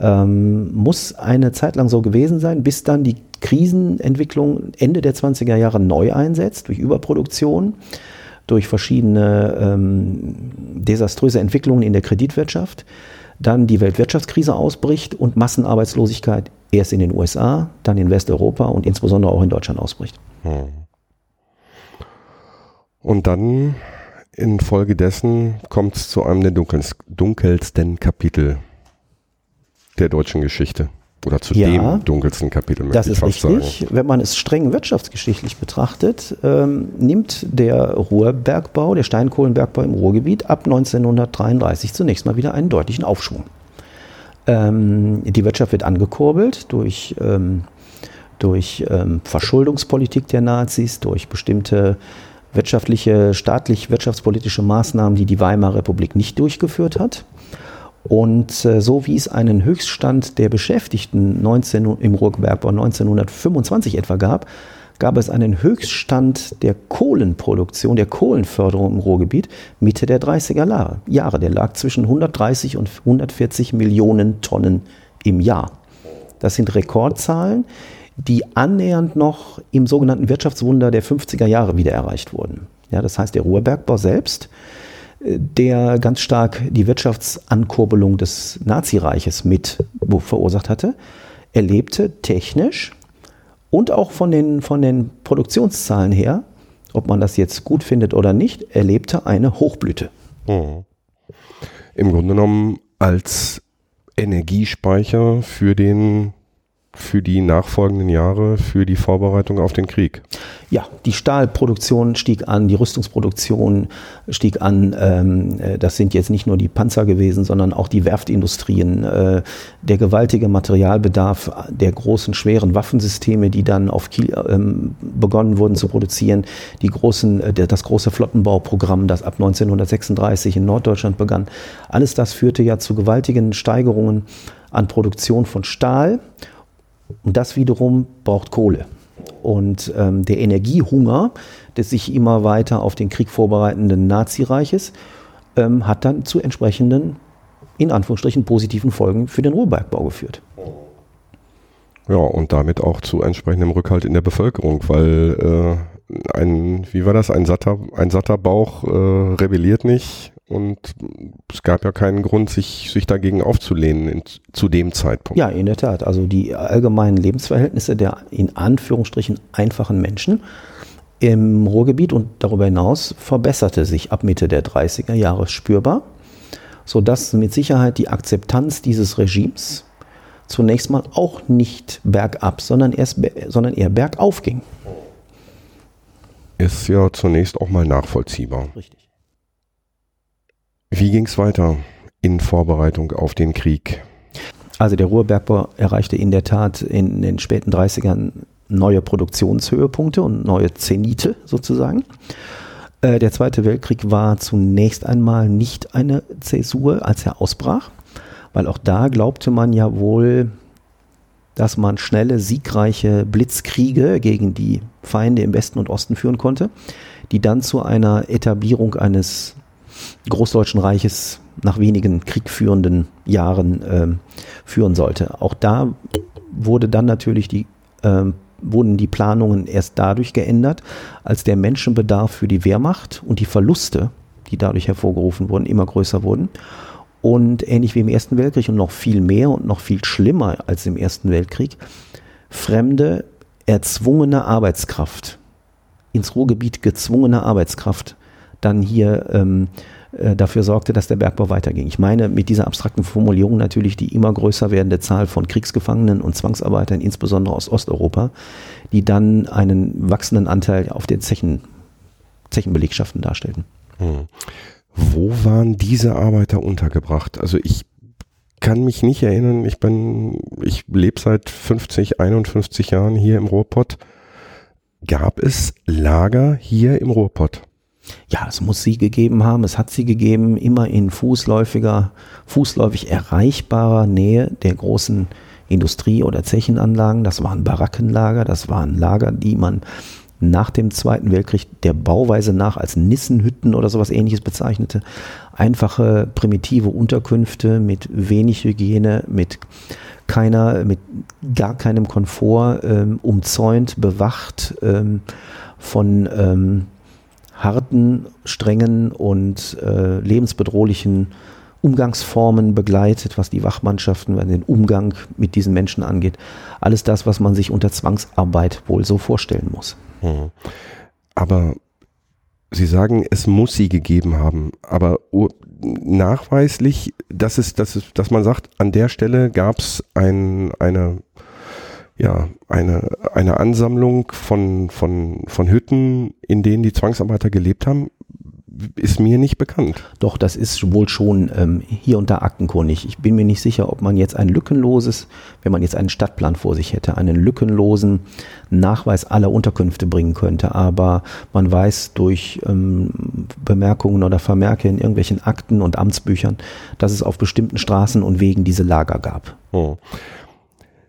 ähm, muss eine Zeit lang so gewesen sein, bis dann die Krisenentwicklung Ende der 20er Jahre neu einsetzt, durch Überproduktion, durch verschiedene ähm, desaströse Entwicklungen in der Kreditwirtschaft, dann die Weltwirtschaftskrise ausbricht und Massenarbeitslosigkeit erst in den USA, dann in Westeuropa und insbesondere auch in Deutschland ausbricht. Hm. Und dann infolgedessen kommt es zu einem der dunkelsten Kapitel der deutschen Geschichte. Oder zu ja, dem dunkelsten Kapitel, möchte das ich ist fast richtig. sagen. Wenn man es streng wirtschaftsgeschichtlich betrachtet, ähm, nimmt der Ruhrbergbau, der Steinkohlenbergbau im Ruhrgebiet ab 1933 zunächst mal wieder einen deutlichen Aufschwung. Ähm, die Wirtschaft wird angekurbelt durch, ähm, durch ähm, Verschuldungspolitik der Nazis, durch bestimmte wirtschaftliche, staatlich wirtschaftspolitische Maßnahmen, die die Weimarer Republik nicht durchgeführt hat. Und äh, so wie es einen Höchststand der Beschäftigten 19, im Ruhrbergbau 1925 etwa gab, gab es einen Höchststand der Kohlenproduktion, der Kohlenförderung im Ruhrgebiet Mitte der 30er Jahre. Der lag zwischen 130 und 140 Millionen Tonnen im Jahr. Das sind Rekordzahlen, die annähernd noch im sogenannten Wirtschaftswunder der 50er Jahre wieder erreicht wurden. Ja, das heißt, der Ruhrbergbau selbst der ganz stark die Wirtschaftsankurbelung des Nazireiches mit verursacht hatte, erlebte technisch und auch von den, von den Produktionszahlen her, ob man das jetzt gut findet oder nicht, erlebte eine Hochblüte. Mhm. Im Grunde genommen als Energiespeicher für den für die nachfolgenden Jahre, für die Vorbereitung auf den Krieg? Ja, die Stahlproduktion stieg an, die Rüstungsproduktion stieg an. Ähm, äh, das sind jetzt nicht nur die Panzer gewesen, sondern auch die Werftindustrien. Äh, der gewaltige Materialbedarf der großen, schweren Waffensysteme, die dann auf Kiel ähm, begonnen wurden zu produzieren. Die großen, äh, das große Flottenbauprogramm, das ab 1936 in Norddeutschland begann. Alles das führte ja zu gewaltigen Steigerungen an Produktion von Stahl und das wiederum braucht Kohle. Und ähm, der Energiehunger des sich immer weiter auf den Krieg vorbereitenden Nazireiches ähm, hat dann zu entsprechenden, in Anführungsstrichen, positiven Folgen für den Ruhrbergbau geführt. Ja, und damit auch zu entsprechendem Rückhalt in der Bevölkerung, weil äh, ein, wie war das, ein satter, ein satter Bauch äh, rebelliert nicht und es gab ja keinen Grund, sich, sich dagegen aufzulehnen in, zu dem Zeitpunkt. Ja, in der Tat. Also die allgemeinen Lebensverhältnisse der in Anführungsstrichen einfachen Menschen im Ruhrgebiet und darüber hinaus verbesserte sich ab Mitte der 30er Jahre spürbar, sodass mit Sicherheit die Akzeptanz dieses Regimes zunächst mal auch nicht bergab, sondern, erst, sondern eher bergauf ging. Ist ja zunächst auch mal nachvollziehbar. Richtig. Wie ging es weiter in Vorbereitung auf den Krieg? Also der Ruhrbergbau erreichte in der Tat in den späten 30ern neue Produktionshöhepunkte und neue Zenite sozusagen. Äh, der Zweite Weltkrieg war zunächst einmal nicht eine Zäsur, als er ausbrach, weil auch da glaubte man ja wohl, dass man schnelle, siegreiche Blitzkriege gegen die Feinde im Westen und Osten führen konnte, die dann zu einer Etablierung eines Großdeutschen Reiches nach wenigen kriegführenden Jahren äh, führen sollte. Auch da wurde dann natürlich die, äh, wurden die Planungen erst dadurch geändert, als der Menschenbedarf für die Wehrmacht und die Verluste, die dadurch hervorgerufen wurden, immer größer wurden. Und ähnlich wie im Ersten Weltkrieg und noch viel mehr und noch viel schlimmer als im Ersten Weltkrieg, fremde, erzwungene Arbeitskraft, ins Ruhrgebiet gezwungene Arbeitskraft dann hier ähm, äh, dafür sorgte, dass der Bergbau weiterging. Ich meine mit dieser abstrakten Formulierung natürlich die immer größer werdende Zahl von Kriegsgefangenen und Zwangsarbeitern, insbesondere aus Osteuropa, die dann einen wachsenden Anteil auf den Zechen, Zechenbelegschaften darstellten. Hm. Wo waren diese Arbeiter untergebracht? Also ich kann mich nicht erinnern, ich bin, ich lebe seit 50, 51 Jahren hier im Ruhrpott. Gab es Lager hier im Ruhrpott? Ja, es muss sie gegeben haben, es hat sie gegeben, immer in fußläufiger, fußläufig erreichbarer Nähe der großen Industrie- oder Zechenanlagen. Das waren Barackenlager, das waren Lager, die man nach dem Zweiten Weltkrieg der Bauweise nach als Nissenhütten oder sowas ähnliches bezeichnete. Einfache, primitive Unterkünfte mit wenig Hygiene, mit keiner, mit gar keinem Komfort, ähm, umzäunt, bewacht ähm, von ähm, harten, strengen und äh, lebensbedrohlichen Umgangsformen begleitet, was die Wachmannschaften, den Umgang mit diesen Menschen angeht. Alles das, was man sich unter Zwangsarbeit wohl so vorstellen muss. Mhm. Aber Sie sagen, es muss sie gegeben haben, aber nachweislich, dass es, dass es, dass man sagt, an der Stelle gab es ein, eine, ja, eine, eine Ansammlung von, von, von Hütten, in denen die Zwangsarbeiter gelebt haben, ist mir nicht bekannt. Doch, das ist wohl schon ähm, hier und da aktenkundig. Ich bin mir nicht sicher, ob man jetzt ein lückenloses, wenn man jetzt einen Stadtplan vor sich hätte, einen lückenlosen Nachweis aller Unterkünfte bringen könnte. Aber man weiß durch ähm, Bemerkungen oder Vermerke in irgendwelchen Akten und Amtsbüchern, dass es auf bestimmten Straßen und Wegen diese Lager gab. Oh.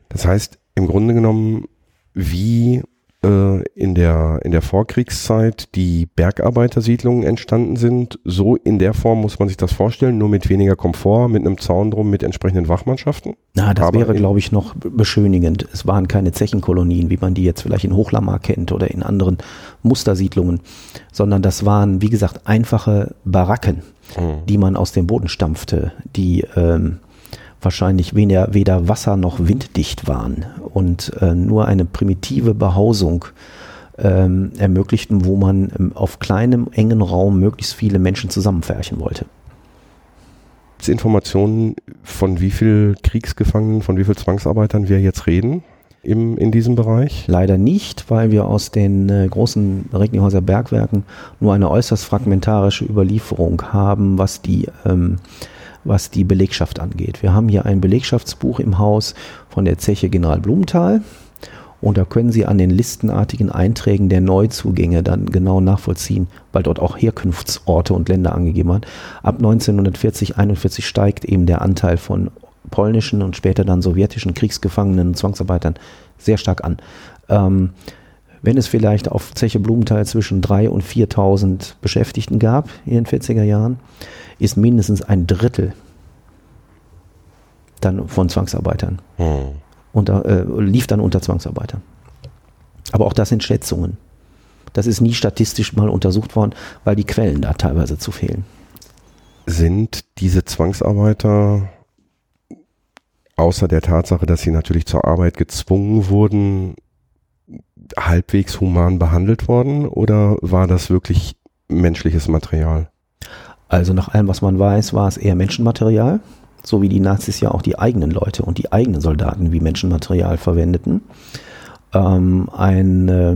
Das heißt, im Grunde genommen, wie äh, in der, in der Vorkriegszeit die Bergarbeitersiedlungen entstanden sind. So in der Form muss man sich das vorstellen, nur mit weniger Komfort, mit einem Zaun drum, mit entsprechenden Wachmannschaften. Na, das Aber wäre, glaube ich, noch beschönigend. Es waren keine Zechenkolonien, wie man die jetzt vielleicht in Hochlamar kennt oder in anderen Mustersiedlungen, sondern das waren, wie gesagt, einfache Baracken, mhm. die man aus dem Boden stampfte, die ähm, wahrscheinlich weder, weder wasser- noch winddicht waren und äh, nur eine primitive Behausung ähm, ermöglichten, wo man ähm, auf kleinem, engen Raum möglichst viele Menschen zusammenfärchen wollte. Informationen, von wie viel Kriegsgefangenen, von wie viel Zwangsarbeitern wir jetzt reden? Im, in diesem Bereich? Leider nicht, weil wir aus den äh, großen Recklinghäuser Bergwerken nur eine äußerst fragmentarische Überlieferung haben, was die ähm, was die Belegschaft angeht. Wir haben hier ein Belegschaftsbuch im Haus von der Zeche General Blumenthal. Und da können Sie an den listenartigen Einträgen der Neuzugänge dann genau nachvollziehen, weil dort auch Herkunftsorte und Länder angegeben waren. Ab 1940, 41 steigt eben der Anteil von polnischen und später dann sowjetischen Kriegsgefangenen und Zwangsarbeitern sehr stark an. Ähm, wenn es vielleicht auf Zeche Blumenthal zwischen 3.000 und 4.000 Beschäftigten gab in den 40er Jahren, ist mindestens ein Drittel dann von Zwangsarbeitern. Hm. Und äh, lief dann unter Zwangsarbeitern. Aber auch das sind Schätzungen. Das ist nie statistisch mal untersucht worden, weil die Quellen da teilweise zu fehlen. Sind diese Zwangsarbeiter außer der Tatsache, dass sie natürlich zur Arbeit gezwungen wurden, halbwegs human behandelt worden oder war das wirklich menschliches Material? Also nach allem, was man weiß, war es eher Menschenmaterial, so wie die Nazis ja auch die eigenen Leute und die eigenen Soldaten wie Menschenmaterial verwendeten. Ähm, ein äh,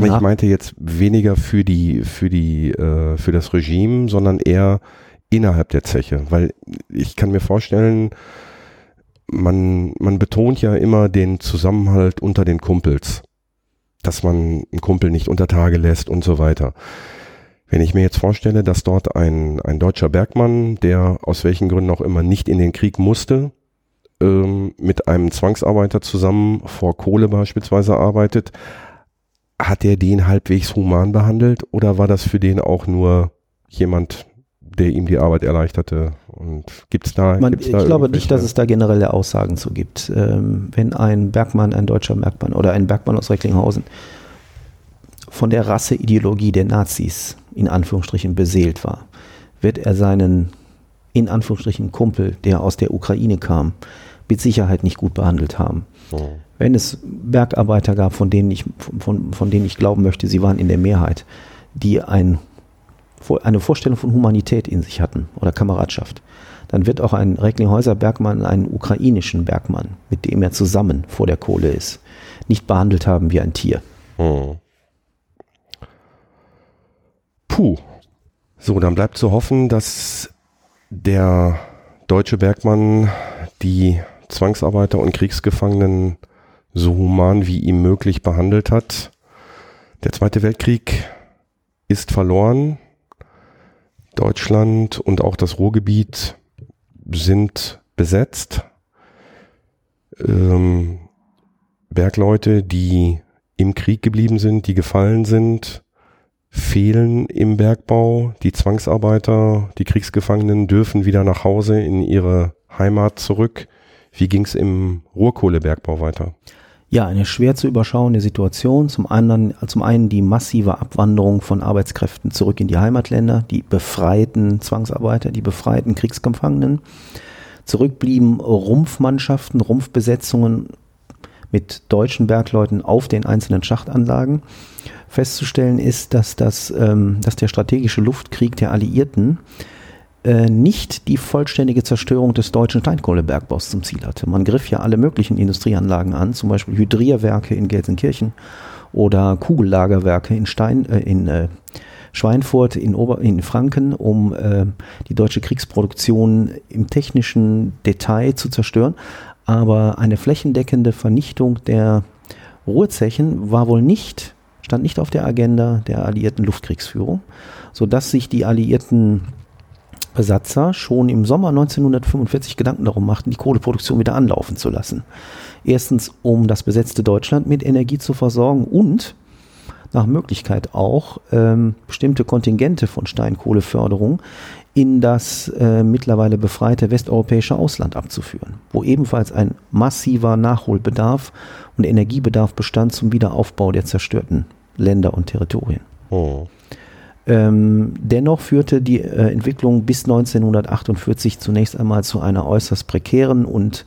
ich meinte jetzt weniger für die für die äh, für das Regime, sondern eher innerhalb der Zeche, weil ich kann mir vorstellen, man man betont ja immer den Zusammenhalt unter den Kumpels, dass man einen Kumpel nicht unter Tage lässt und so weiter. Wenn ich mir jetzt vorstelle, dass dort ein, ein deutscher Bergmann, der aus welchen Gründen auch immer nicht in den Krieg musste, ähm, mit einem Zwangsarbeiter zusammen vor Kohle beispielsweise arbeitet, hat er den halbwegs human behandelt oder war das für den auch nur jemand, der ihm die Arbeit erleichterte? Und gibt's da? Man, gibt's da ich glaube nicht, dass es da generelle Aussagen zu gibt. Ähm, wenn ein Bergmann, ein deutscher Bergmann oder ein Bergmann aus Recklinghausen von der Rasseideologie der Nazis in Anführungsstrichen beseelt war, wird er seinen in Anführungsstrichen Kumpel, der aus der Ukraine kam, mit Sicherheit nicht gut behandelt haben. Oh. Wenn es Bergarbeiter gab, von denen, ich, von, von denen ich glauben möchte, sie waren in der Mehrheit, die ein, eine Vorstellung von Humanität in sich hatten oder Kameradschaft, dann wird auch ein Recklinghäuser Bergmann einen ukrainischen Bergmann, mit dem er zusammen vor der Kohle ist, nicht behandelt haben wie ein Tier. Oh. Puh. So, dann bleibt zu hoffen, dass der deutsche Bergmann die Zwangsarbeiter und Kriegsgefangenen so human wie ihm möglich behandelt hat. Der Zweite Weltkrieg ist verloren. Deutschland und auch das Ruhrgebiet sind besetzt. Ähm, Bergleute, die im Krieg geblieben sind, die gefallen sind, fehlen im Bergbau. Die Zwangsarbeiter, die Kriegsgefangenen dürfen wieder nach Hause in ihre Heimat zurück. Wie ging es im Ruhrkohlebergbau weiter? Ja, eine schwer zu überschauende Situation. Zum anderen, zum einen die massive Abwanderung von Arbeitskräften zurück in die Heimatländer, die befreiten Zwangsarbeiter, die befreiten Kriegsgefangenen. Zurück blieben Rumpfmannschaften, Rumpfbesetzungen mit deutschen Bergleuten auf den einzelnen Schachtanlagen festzustellen ist, dass, das, ähm, dass der strategische Luftkrieg der Alliierten äh, nicht die vollständige Zerstörung des deutschen Steinkohlebergbaus zum Ziel hatte. Man griff ja alle möglichen Industrieanlagen an, zum Beispiel Hydrierwerke in Gelsenkirchen oder Kugellagerwerke in, Stein, äh, in äh, Schweinfurt in, Ober in Franken, um äh, die deutsche Kriegsproduktion im technischen Detail zu zerstören. Aber eine flächendeckende Vernichtung der Ruhrzechen war wohl nicht, stand nicht auf der Agenda der alliierten Luftkriegsführung, sodass sich die alliierten Besatzer schon im Sommer 1945 Gedanken darum machten, die Kohleproduktion wieder anlaufen zu lassen. Erstens, um das besetzte Deutschland mit Energie zu versorgen und nach Möglichkeit auch ähm, bestimmte Kontingente von Steinkohleförderung in das äh, mittlerweile befreite westeuropäische Ausland abzuführen, wo ebenfalls ein massiver Nachholbedarf und Energiebedarf bestand zum Wiederaufbau der zerstörten Länder und Territorien. Oh. Ähm, dennoch führte die äh, Entwicklung bis 1948 zunächst einmal zu einer äußerst prekären und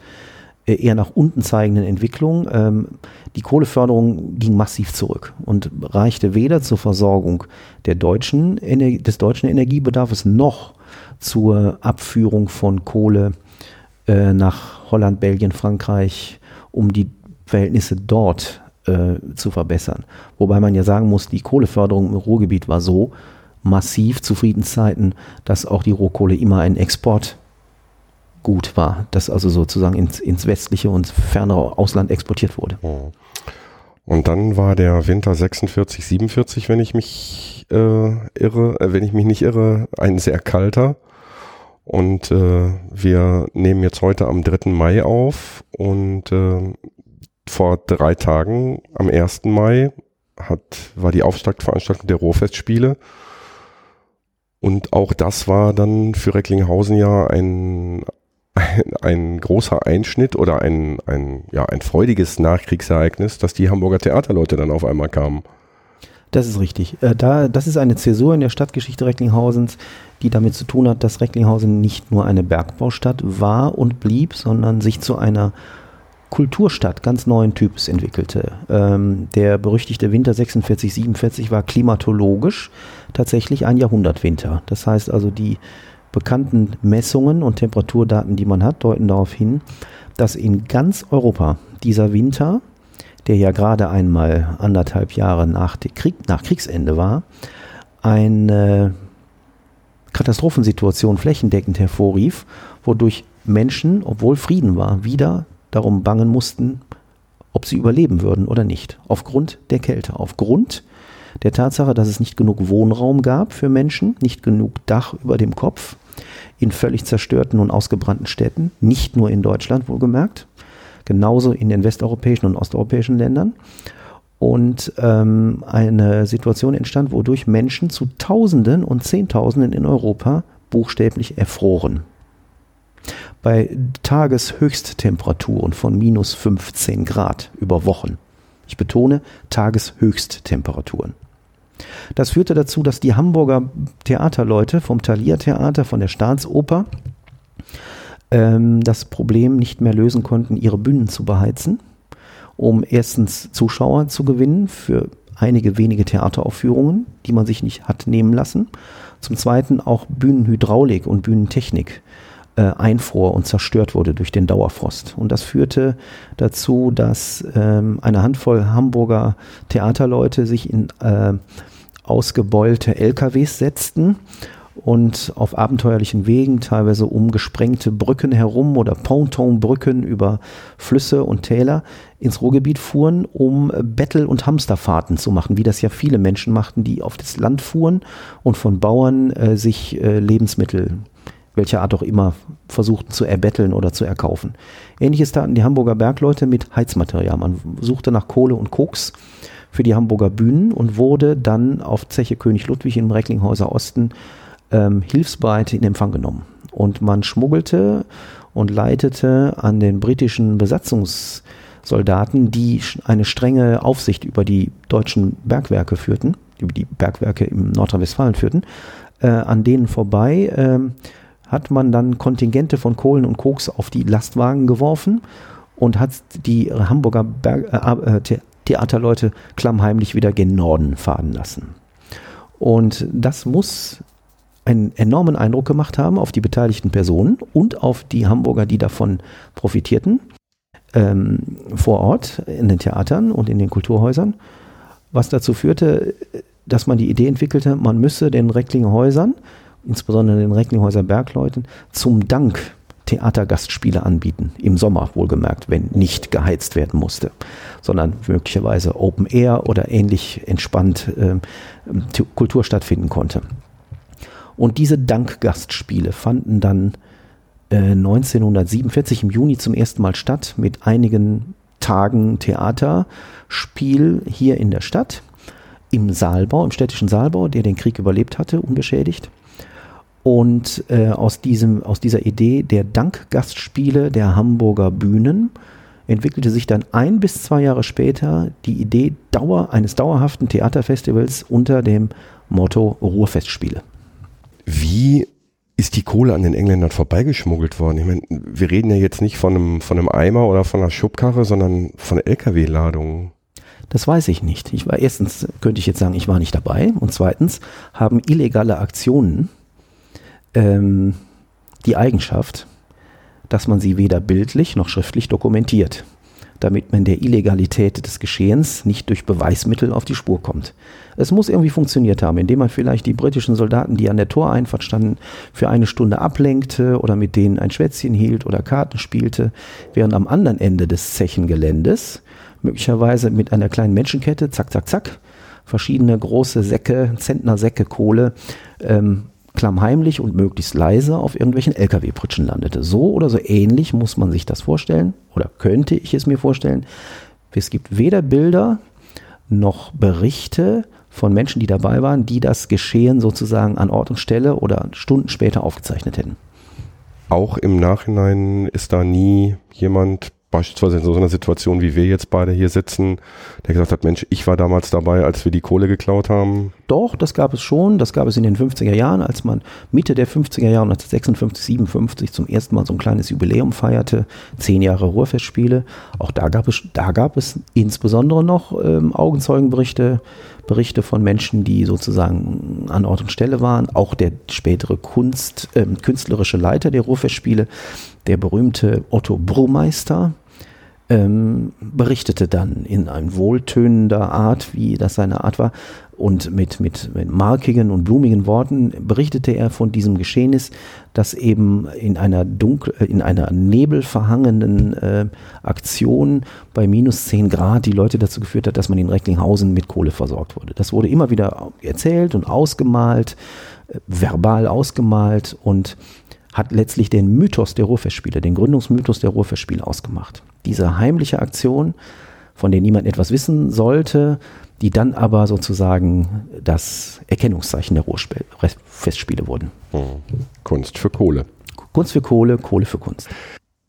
äh, eher nach unten zeigenden Entwicklung. Ähm, die Kohleförderung ging massiv zurück und reichte weder zur Versorgung der deutschen, des deutschen Energiebedarfs noch zur Abführung von Kohle äh, nach Holland, Belgien, Frankreich, um die Verhältnisse dort äh, zu verbessern. Wobei man ja sagen muss, die Kohleförderung im Ruhrgebiet war so massiv zu Friedenszeiten, dass auch die Rohkohle immer ein Exportgut war, das also sozusagen ins, ins westliche und fernere Ausland exportiert wurde. Oh. Und dann war der Winter 46, 47, wenn ich mich äh, irre, äh, wenn ich mich nicht irre, ein sehr kalter. Und äh, wir nehmen jetzt heute am 3. Mai auf und äh, vor drei Tagen, am 1. Mai, hat, war die Auftaktveranstaltung der Ruhrfestspiele. Und auch das war dann für Recklinghausen ja ein, ein, ein großer Einschnitt oder ein, ein, ja, ein freudiges Nachkriegsereignis, dass die Hamburger Theaterleute dann auf einmal kamen. Das ist richtig. Äh, da, das ist eine Zäsur in der Stadtgeschichte Recklinghausen, die damit zu tun hat, dass Recklinghausen nicht nur eine Bergbaustadt war und blieb, sondern sich zu einer Kulturstadt ganz neuen Typs entwickelte. Ähm, der berüchtigte Winter 46, 47 war klimatologisch tatsächlich ein Jahrhundertwinter. Das heißt also, die bekannten Messungen und Temperaturdaten, die man hat, deuten darauf hin, dass in ganz Europa dieser Winter der ja gerade einmal anderthalb Jahre nach, Krieg, nach Kriegsende war, eine Katastrophensituation flächendeckend hervorrief, wodurch Menschen, obwohl Frieden war, wieder darum bangen mussten, ob sie überleben würden oder nicht. Aufgrund der Kälte, aufgrund der Tatsache, dass es nicht genug Wohnraum gab für Menschen, nicht genug Dach über dem Kopf in völlig zerstörten und ausgebrannten Städten, nicht nur in Deutschland wohlgemerkt, genauso in den westeuropäischen und osteuropäischen Ländern. Und ähm, eine Situation entstand, wodurch Menschen zu Tausenden und Zehntausenden in Europa buchstäblich erfroren. Bei Tageshöchsttemperaturen von minus 15 Grad über Wochen. Ich betone Tageshöchsttemperaturen. Das führte dazu, dass die Hamburger Theaterleute vom Thalia Theater, von der Staatsoper, ähm, das Problem nicht mehr lösen konnten, ihre Bühnen zu beheizen, um erstens Zuschauer zu gewinnen für einige wenige Theateraufführungen, die man sich nicht hat nehmen lassen. Zum Zweiten auch Bühnenhydraulik und Bühnentechnik äh, einfror und zerstört wurde durch den Dauerfrost. Und das führte dazu, dass ähm, eine Handvoll Hamburger Theaterleute sich in äh, ausgebeulte LKWs setzten und auf abenteuerlichen Wegen, teilweise um gesprengte Brücken herum oder Pontonbrücken über Flüsse und Täler ins Ruhrgebiet fuhren, um Bettel- und Hamsterfahrten zu machen, wie das ja viele Menschen machten, die auf das Land fuhren und von Bauern äh, sich äh, Lebensmittel welcher Art auch immer versuchten zu erbetteln oder zu erkaufen. Ähnliches taten die Hamburger Bergleute mit Heizmaterial. Man suchte nach Kohle und Koks für die Hamburger Bühnen und wurde dann auf Zeche König Ludwig im Recklinghäuser Osten ähm, hilfsbereit in Empfang genommen. Und man schmuggelte und leitete an den britischen Besatzungssoldaten, die eine strenge Aufsicht über die deutschen Bergwerke führten, über die Bergwerke im Nordrhein-Westfalen führten, äh, an denen vorbei äh, hat man dann Kontingente von Kohlen und Koks auf die Lastwagen geworfen und hat die Hamburger Berg, äh, äh Theaterleute klammheimlich wieder gen Norden fahren lassen. Und das muss einen enormen Eindruck gemacht haben auf die beteiligten Personen und auf die Hamburger, die davon profitierten, ähm, vor Ort in den Theatern und in den Kulturhäusern, was dazu führte, dass man die Idee entwickelte, man müsse den Recklinger Häusern, insbesondere den Recklinger Häuser Bergleuten, zum Dank Theatergastspiele anbieten, im Sommer wohlgemerkt, wenn nicht geheizt werden musste, sondern möglicherweise Open Air oder ähnlich entspannt äh, Kultur stattfinden konnte. Und diese Dankgastspiele fanden dann äh, 1947 im Juni zum ersten Mal statt mit einigen Tagen Theaterspiel hier in der Stadt im Saalbau, im städtischen Saalbau, der den Krieg überlebt hatte, unbeschädigt. Und äh, aus, diesem, aus dieser Idee der Dankgastspiele der Hamburger Bühnen entwickelte sich dann ein bis zwei Jahre später die Idee Dauer, eines dauerhaften Theaterfestivals unter dem Motto Ruhrfestspiele. Wie ist die Kohle an den Engländern vorbeigeschmuggelt worden? Ich meine, wir reden ja jetzt nicht von einem, von einem Eimer oder von einer Schubkarre, sondern von LKW-Ladungen. Das weiß ich nicht. Ich war erstens könnte ich jetzt sagen, ich war nicht dabei und zweitens haben illegale Aktionen ähm, die Eigenschaft, dass man sie weder bildlich noch schriftlich dokumentiert damit man der Illegalität des Geschehens nicht durch Beweismittel auf die Spur kommt. Es muss irgendwie funktioniert haben, indem man vielleicht die britischen Soldaten, die an der Toreinfahrt standen, für eine Stunde ablenkte oder mit denen ein Schwätzchen hielt oder Karten spielte, während am anderen Ende des Zechengeländes möglicherweise mit einer kleinen Menschenkette, zack, zack, zack, verschiedene große Säcke, Zentnersäcke Kohle ähm, klammheimlich und möglichst leise auf irgendwelchen LKW-Pritschen landete. So oder so ähnlich muss man sich das vorstellen oder könnte ich es mir vorstellen. Es gibt weder Bilder noch Berichte von Menschen, die dabei waren, die das Geschehen sozusagen an Ort und Stelle oder Stunden später aufgezeichnet hätten. Auch im Nachhinein ist da nie jemand beispielsweise in so einer Situation, wie wir jetzt beide hier sitzen, der gesagt hat, Mensch, ich war damals dabei, als wir die Kohle geklaut haben? Doch, das gab es schon. Das gab es in den 50er Jahren, als man Mitte der 50er Jahre, 1956, 57 zum ersten Mal so ein kleines Jubiläum feierte, zehn Jahre Ruhrfestspiele. Auch da gab es, da gab es insbesondere noch ähm, Augenzeugenberichte, Berichte von Menschen, die sozusagen an Ort und Stelle waren. Auch der spätere Kunst, äh, künstlerische Leiter der Ruhrfestspiele, der berühmte Otto Brummeister, ähm, berichtete dann in einem wohltönender Art, wie das seine Art war, und mit, mit, mit markigen und blumigen Worten berichtete er von diesem Geschehnis, das eben in einer dunkel, äh, in einer nebelverhangenen äh, Aktion bei minus 10 Grad die Leute dazu geführt hat, dass man in Recklinghausen mit Kohle versorgt wurde. Das wurde immer wieder erzählt und ausgemalt, äh, verbal ausgemalt und hat letztlich den Mythos der Ruhrfestspiele, den Gründungsmythos der Ruhrfestspiele ausgemacht. Diese heimliche Aktion, von der niemand etwas wissen sollte, die dann aber sozusagen das Erkennungszeichen der Ruhrfestspiele wurden. Hm. Kunst für Kohle. Kunst für Kohle, Kohle für Kunst.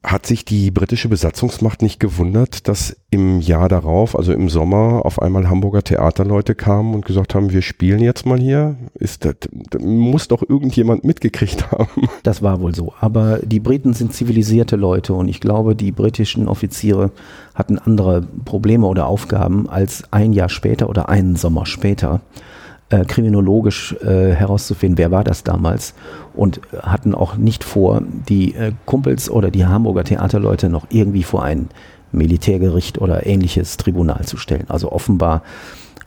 Hat sich die britische Besatzungsmacht nicht gewundert, dass im Jahr darauf, also im Sommer, auf einmal Hamburger Theaterleute kamen und gesagt haben, wir spielen jetzt mal hier? Ist das, das muss doch irgendjemand mitgekriegt haben. Das war wohl so. Aber die Briten sind zivilisierte Leute und ich glaube, die britischen Offiziere hatten andere Probleme oder Aufgaben als ein Jahr später oder einen Sommer später äh, kriminologisch äh, herauszufinden, wer war das damals und hatten auch nicht vor, die äh, Kumpels oder die Hamburger Theaterleute noch irgendwie vor ein Militärgericht oder ähnliches Tribunal zu stellen. Also offenbar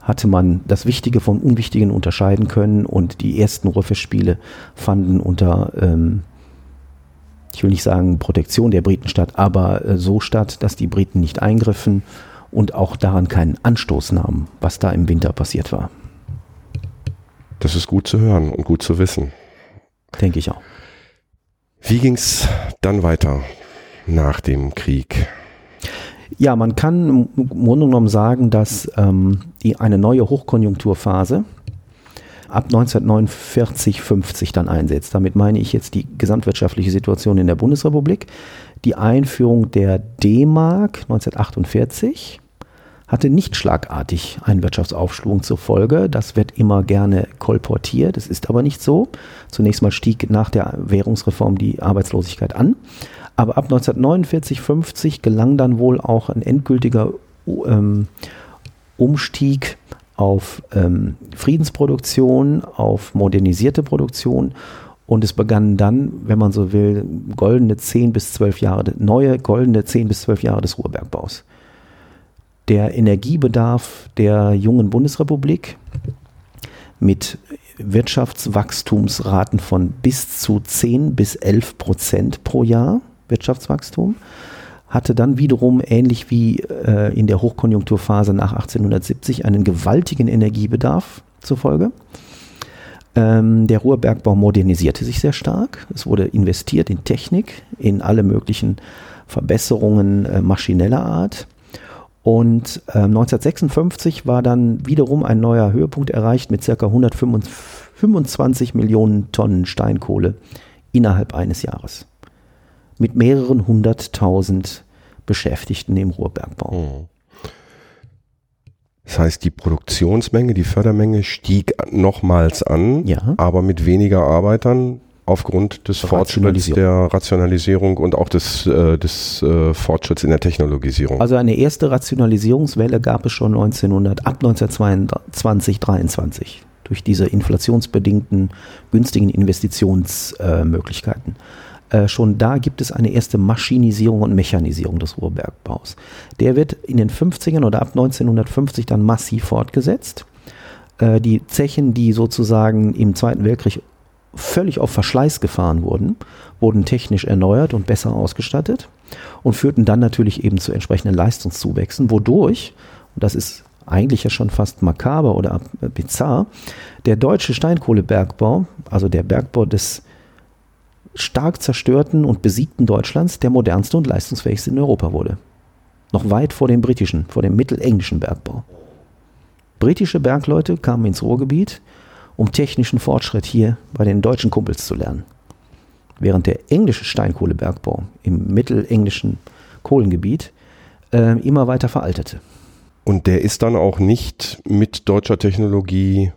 hatte man das Wichtige vom Unwichtigen unterscheiden können und die ersten Ruhrfestspiele fanden unter, ähm, ich will nicht sagen Protektion der Briten statt, aber äh, so statt, dass die Briten nicht eingriffen und auch daran keinen Anstoß nahmen, was da im Winter passiert war. Das ist gut zu hören und gut zu wissen. Denke ich auch. Wie ging es dann weiter nach dem Krieg? Ja, man kann im Grunde genommen sagen, dass ähm, die, eine neue Hochkonjunkturphase ab 1949, 50 dann einsetzt. Damit meine ich jetzt die gesamtwirtschaftliche Situation in der Bundesrepublik, die Einführung der D-Mark 1948 hatte nicht schlagartig einen Wirtschaftsaufschwung zur Folge. Das wird immer gerne kolportiert, es ist aber nicht so. Zunächst mal stieg nach der Währungsreform die Arbeitslosigkeit an. Aber ab 1949, 50 gelang dann wohl auch ein endgültiger ähm, Umstieg auf ähm, Friedensproduktion, auf modernisierte Produktion und es begannen dann, wenn man so will, goldene 10 bis 12 Jahre, neue goldene 10 bis 12 Jahre des Ruhrbergbaus. Der Energiebedarf der jungen Bundesrepublik mit Wirtschaftswachstumsraten von bis zu 10 bis 11 Prozent pro Jahr Wirtschaftswachstum hatte dann wiederum ähnlich wie äh, in der Hochkonjunkturphase nach 1870 einen gewaltigen Energiebedarf zur Folge. Ähm, der Ruhrbergbau modernisierte sich sehr stark. Es wurde investiert in Technik, in alle möglichen Verbesserungen äh, maschineller Art. Und äh, 1956 war dann wiederum ein neuer Höhepunkt erreicht mit ca. 125 Millionen Tonnen Steinkohle innerhalb eines Jahres. Mit mehreren hunderttausend Beschäftigten im Ruhrbergbau. Mhm. Das heißt, die Produktionsmenge, die Fördermenge stieg nochmals an, ja. aber mit weniger Arbeitern aufgrund des Fortschritts der Rationalisierung und auch des, äh, des äh, Fortschritts in der Technologisierung. Also eine erste Rationalisierungswelle gab es schon 1900, ab 1922, 23 durch diese inflationsbedingten günstigen Investitionsmöglichkeiten. Äh, schon da gibt es eine erste Maschinisierung und Mechanisierung des Ruhrbergbaus. Der wird in den 50ern oder ab 1950 dann massiv fortgesetzt. Äh, die Zechen, die sozusagen im Zweiten Weltkrieg völlig auf Verschleiß gefahren wurden, wurden technisch erneuert und besser ausgestattet und führten dann natürlich eben zu entsprechenden Leistungszuwächsen, wodurch, und das ist eigentlich ja schon fast makaber oder bizarr, der deutsche Steinkohlebergbau, also der Bergbau des stark zerstörten und besiegten Deutschlands der modernste und leistungsfähigste in Europa wurde. Noch weit vor dem britischen, vor dem mittelenglischen Bergbau. Britische Bergleute kamen ins Ruhrgebiet, um technischen Fortschritt hier bei den deutschen Kumpels zu lernen. Während der englische Steinkohlebergbau im mittelenglischen Kohlengebiet äh, immer weiter veraltete. Und der ist dann auch nicht mit deutscher Technologie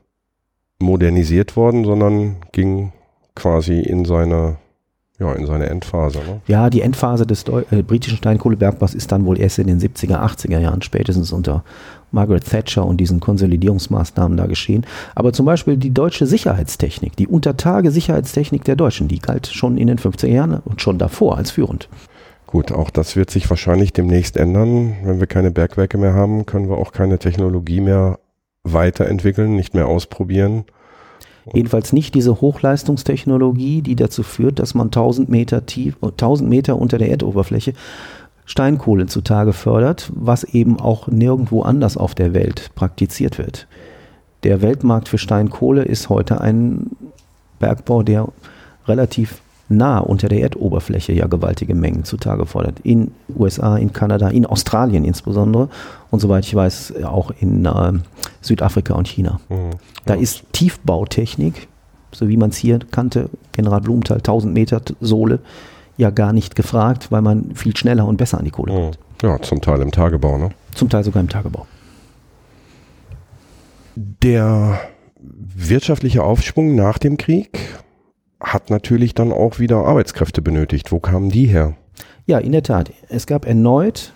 modernisiert worden, sondern ging quasi in seine ja, in seine Endphase. Ne? Ja, die Endphase des Deu äh, britischen Steinkohlebergbaus ist dann wohl erst in den 70er, 80er Jahren, spätestens unter Margaret Thatcher und diesen Konsolidierungsmaßnahmen da geschehen. Aber zum Beispiel die deutsche Sicherheitstechnik, die Untertage-Sicherheitstechnik der Deutschen, die galt schon in den 50er Jahren und schon davor als führend. Gut, auch das wird sich wahrscheinlich demnächst ändern. Wenn wir keine Bergwerke mehr haben, können wir auch keine Technologie mehr weiterentwickeln, nicht mehr ausprobieren. Jedenfalls nicht diese Hochleistungstechnologie, die dazu führt, dass man 1000 Meter tief, 1000 Meter unter der Erdoberfläche Steinkohle zutage fördert, was eben auch nirgendwo anders auf der Welt praktiziert wird. Der Weltmarkt für Steinkohle ist heute ein Bergbau, der relativ nah unter der Erdoberfläche ja gewaltige Mengen zutage fordert. In USA, in Kanada, in Australien insbesondere und soweit ich weiß auch in äh, Südafrika und China. Mhm. Da ja. ist Tiefbautechnik, so wie man es hier kannte, General Blumenthal 1000 Meter Sohle, ja gar nicht gefragt, weil man viel schneller und besser an die Kohle kommt. Mhm. Ja, zum Teil im Tagebau, ne? Zum Teil sogar im Tagebau. Der wirtschaftliche Aufschwung nach dem Krieg hat natürlich dann auch wieder Arbeitskräfte benötigt. Wo kamen die her? Ja, in der Tat. Es gab erneut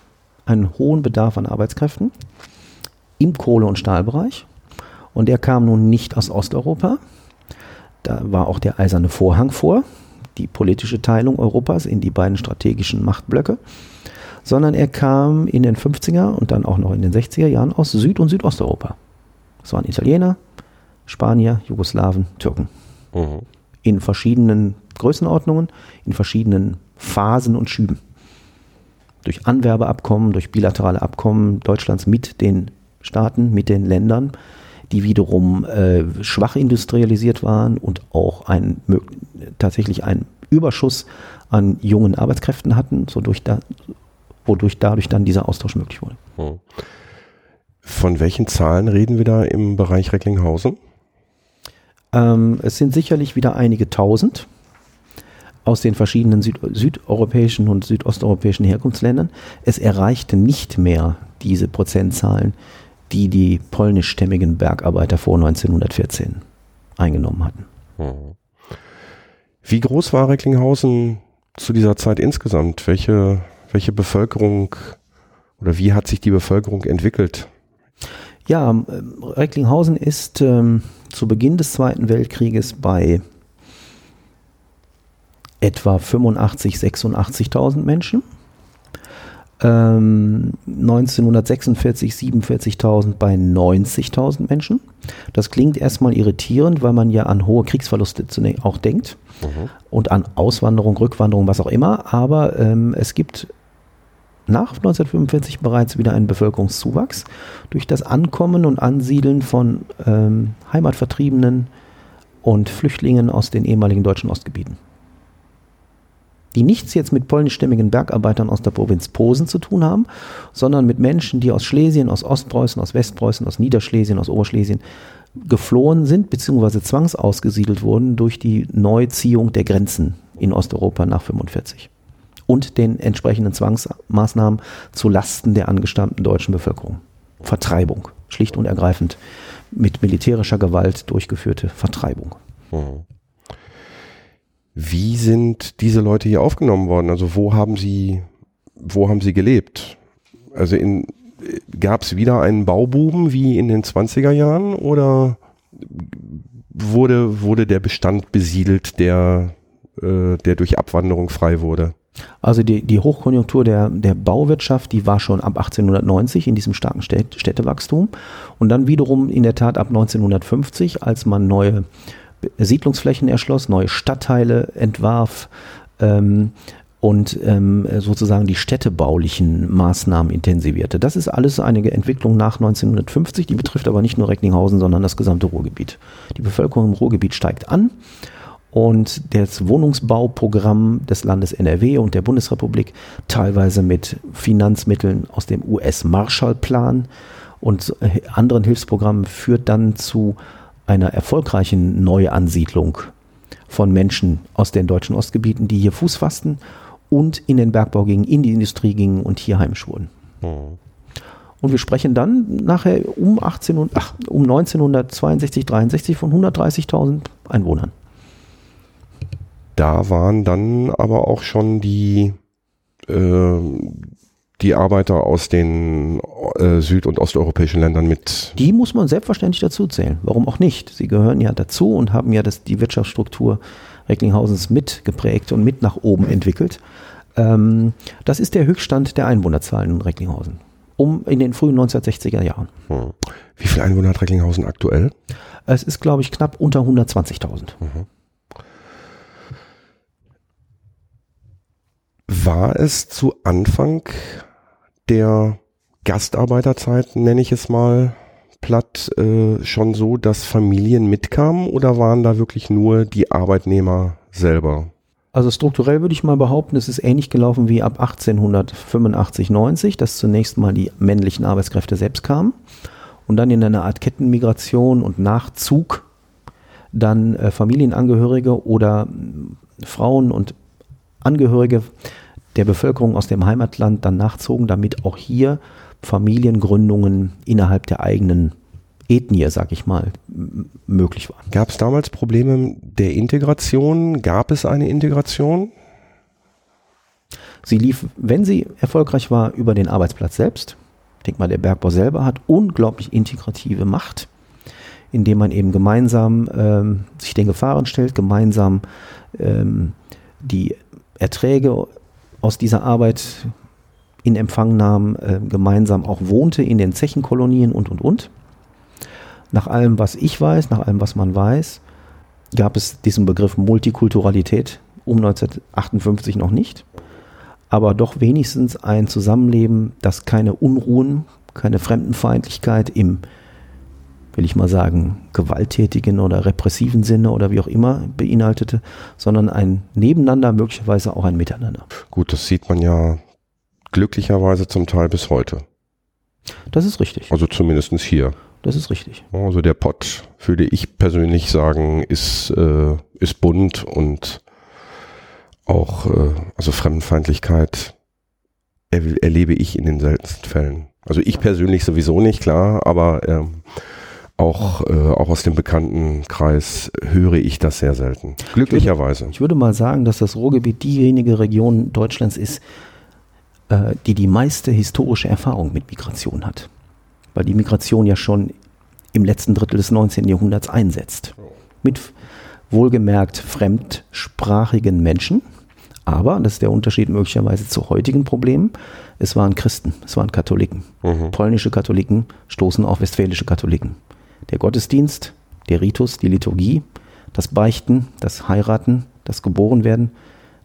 einen hohen Bedarf an Arbeitskräften im Kohle- und Stahlbereich. Und der kam nun nicht aus Osteuropa. Da war auch der eiserne Vorhang vor, die politische Teilung Europas in die beiden strategischen Machtblöcke, sondern er kam in den 50er und dann auch noch in den 60er Jahren aus Süd- und Südosteuropa. Das waren Italiener, Spanier, Jugoslawen, Türken. Mhm in verschiedenen Größenordnungen, in verschiedenen Phasen und Schüben. Durch Anwerbeabkommen, durch bilaterale Abkommen Deutschlands mit den Staaten, mit den Ländern, die wiederum äh, schwach industrialisiert waren und auch ein, tatsächlich einen Überschuss an jungen Arbeitskräften hatten, da, wodurch dadurch dann dieser Austausch möglich wurde. Hm. Von welchen Zahlen reden wir da im Bereich Recklinghausen? Ähm, es sind sicherlich wieder einige tausend aus den verschiedenen Süd südeuropäischen und südosteuropäischen Herkunftsländern. Es erreichte nicht mehr diese Prozentzahlen, die die polnischstämmigen Bergarbeiter vor 1914 eingenommen hatten. Hm. Wie groß war Recklinghausen zu dieser Zeit insgesamt? Welche, welche Bevölkerung oder wie hat sich die Bevölkerung entwickelt? Ja, ähm, Recklinghausen ist ähm, zu Beginn des Zweiten Weltkrieges bei etwa 85, 86.000 Menschen. Ähm, 1946, 47.000 bei 90.000 Menschen. Das klingt erstmal irritierend, weil man ja an hohe Kriegsverluste auch denkt mhm. und an Auswanderung, Rückwanderung, was auch immer. Aber ähm, es gibt nach 1945 bereits wieder einen Bevölkerungszuwachs durch das Ankommen und Ansiedeln von ähm, Heimatvertriebenen und Flüchtlingen aus den ehemaligen deutschen Ostgebieten die nichts jetzt mit polnischstämmigen Bergarbeitern aus der Provinz Posen zu tun haben, sondern mit Menschen, die aus Schlesien, aus Ostpreußen, aus Westpreußen, aus Niederschlesien, aus Oberschlesien geflohen sind bzw. zwangsausgesiedelt wurden durch die Neuziehung der Grenzen in Osteuropa nach 45 und den entsprechenden Zwangsmaßnahmen zu Lasten der angestammten deutschen Bevölkerung. Vertreibung, schlicht und ergreifend mit militärischer Gewalt durchgeführte Vertreibung. Mhm. Wie sind diese Leute hier aufgenommen worden? Also wo haben sie, wo haben sie gelebt? Also gab es wieder einen Baububen wie in den 20er Jahren oder wurde, wurde der Bestand besiedelt, der, äh, der durch Abwanderung frei wurde? Also die, die Hochkonjunktur der, der Bauwirtschaft, die war schon ab 1890 in diesem starken Städtewachstum und dann wiederum in der Tat ab 1950, als man neue Siedlungsflächen erschloss, neue Stadtteile entwarf ähm, und ähm, sozusagen die städtebaulichen Maßnahmen intensivierte. Das ist alles eine Entwicklung nach 1950, die betrifft aber nicht nur Recklinghausen, sondern das gesamte Ruhrgebiet. Die Bevölkerung im Ruhrgebiet steigt an und das Wohnungsbauprogramm des Landes NRW und der Bundesrepublik, teilweise mit Finanzmitteln aus dem US-Marshallplan und äh, anderen Hilfsprogrammen, führt dann zu einer erfolgreichen Neuansiedlung von Menschen aus den deutschen Ostgebieten, die hier Fuß fassten und in den Bergbau gingen, in die Industrie gingen und hier heimisch wurden. Mhm. Und wir sprechen dann nachher um, 18 und, ach, um 1962, 63 von 130.000 Einwohnern. Da waren dann aber auch schon die, äh, die Arbeiter aus den äh, süd- und osteuropäischen Ländern mit. Die muss man selbstverständlich dazu zählen. Warum auch nicht? Sie gehören ja dazu und haben ja das, die Wirtschaftsstruktur Recklinghauses mitgeprägt und mit nach oben entwickelt. Ähm, das ist der Höchststand der Einwohnerzahlen in Recklinghausen. Um in den frühen 1960er Jahren. Hm. Wie viele Einwohner hat Recklinghausen aktuell? Es ist, glaube ich, knapp unter 120.000. Mhm. War es zu Anfang der Gastarbeiterzeit, nenne ich es mal platt, äh, schon so, dass Familien mitkamen oder waren da wirklich nur die Arbeitnehmer selber? Also strukturell würde ich mal behaupten, es ist ähnlich gelaufen wie ab 1885, 90, dass zunächst mal die männlichen Arbeitskräfte selbst kamen und dann in einer Art Kettenmigration und Nachzug dann äh, Familienangehörige oder Frauen und Angehörige der Bevölkerung aus dem Heimatland dann nachzogen, damit auch hier Familiengründungen innerhalb der eigenen Ethnie, sag ich mal, möglich waren. Gab es damals Probleme der Integration? Gab es eine Integration? Sie lief, wenn sie erfolgreich war, über den Arbeitsplatz selbst. Ich denke mal, der Bergbau selber hat unglaublich integrative Macht, indem man eben gemeinsam ähm, sich den Gefahren stellt, gemeinsam ähm, die Erträge aus dieser Arbeit in Empfang nahm, äh, gemeinsam auch wohnte in den Zechenkolonien und, und, und. Nach allem, was ich weiß, nach allem, was man weiß, gab es diesen Begriff Multikulturalität um 1958 noch nicht, aber doch wenigstens ein Zusammenleben, das keine Unruhen, keine Fremdenfeindlichkeit im, will ich mal sagen, gewalttätigen oder repressiven Sinne oder wie auch immer beinhaltete, sondern ein Nebeneinander, möglicherweise auch ein Miteinander. Gut, das sieht man ja glücklicherweise zum Teil bis heute. Das ist richtig. Also zumindestens hier. Das ist richtig. Also der Pott, würde ich persönlich sagen, ist, äh, ist bunt und auch, äh, also Fremdenfeindlichkeit er, erlebe ich in den seltensten Fällen. Also ich persönlich sowieso nicht, klar, aber ähm, auch, äh, auch aus dem bekannten Kreis höre ich das sehr selten. Glücklicherweise. Ich würde, ich würde mal sagen, dass das Ruhrgebiet diejenige Region Deutschlands ist, äh, die die meiste historische Erfahrung mit Migration hat. weil die Migration ja schon im letzten Drittel des 19. Jahrhunderts einsetzt. Mit wohlgemerkt fremdsprachigen Menschen. Aber, das ist der Unterschied möglicherweise zu heutigen Problemen, es waren Christen, es waren Katholiken. Mhm. Polnische Katholiken stoßen auf westfälische Katholiken. Der Gottesdienst, der Ritus, die Liturgie, das Beichten, das Heiraten, das Geborenwerden,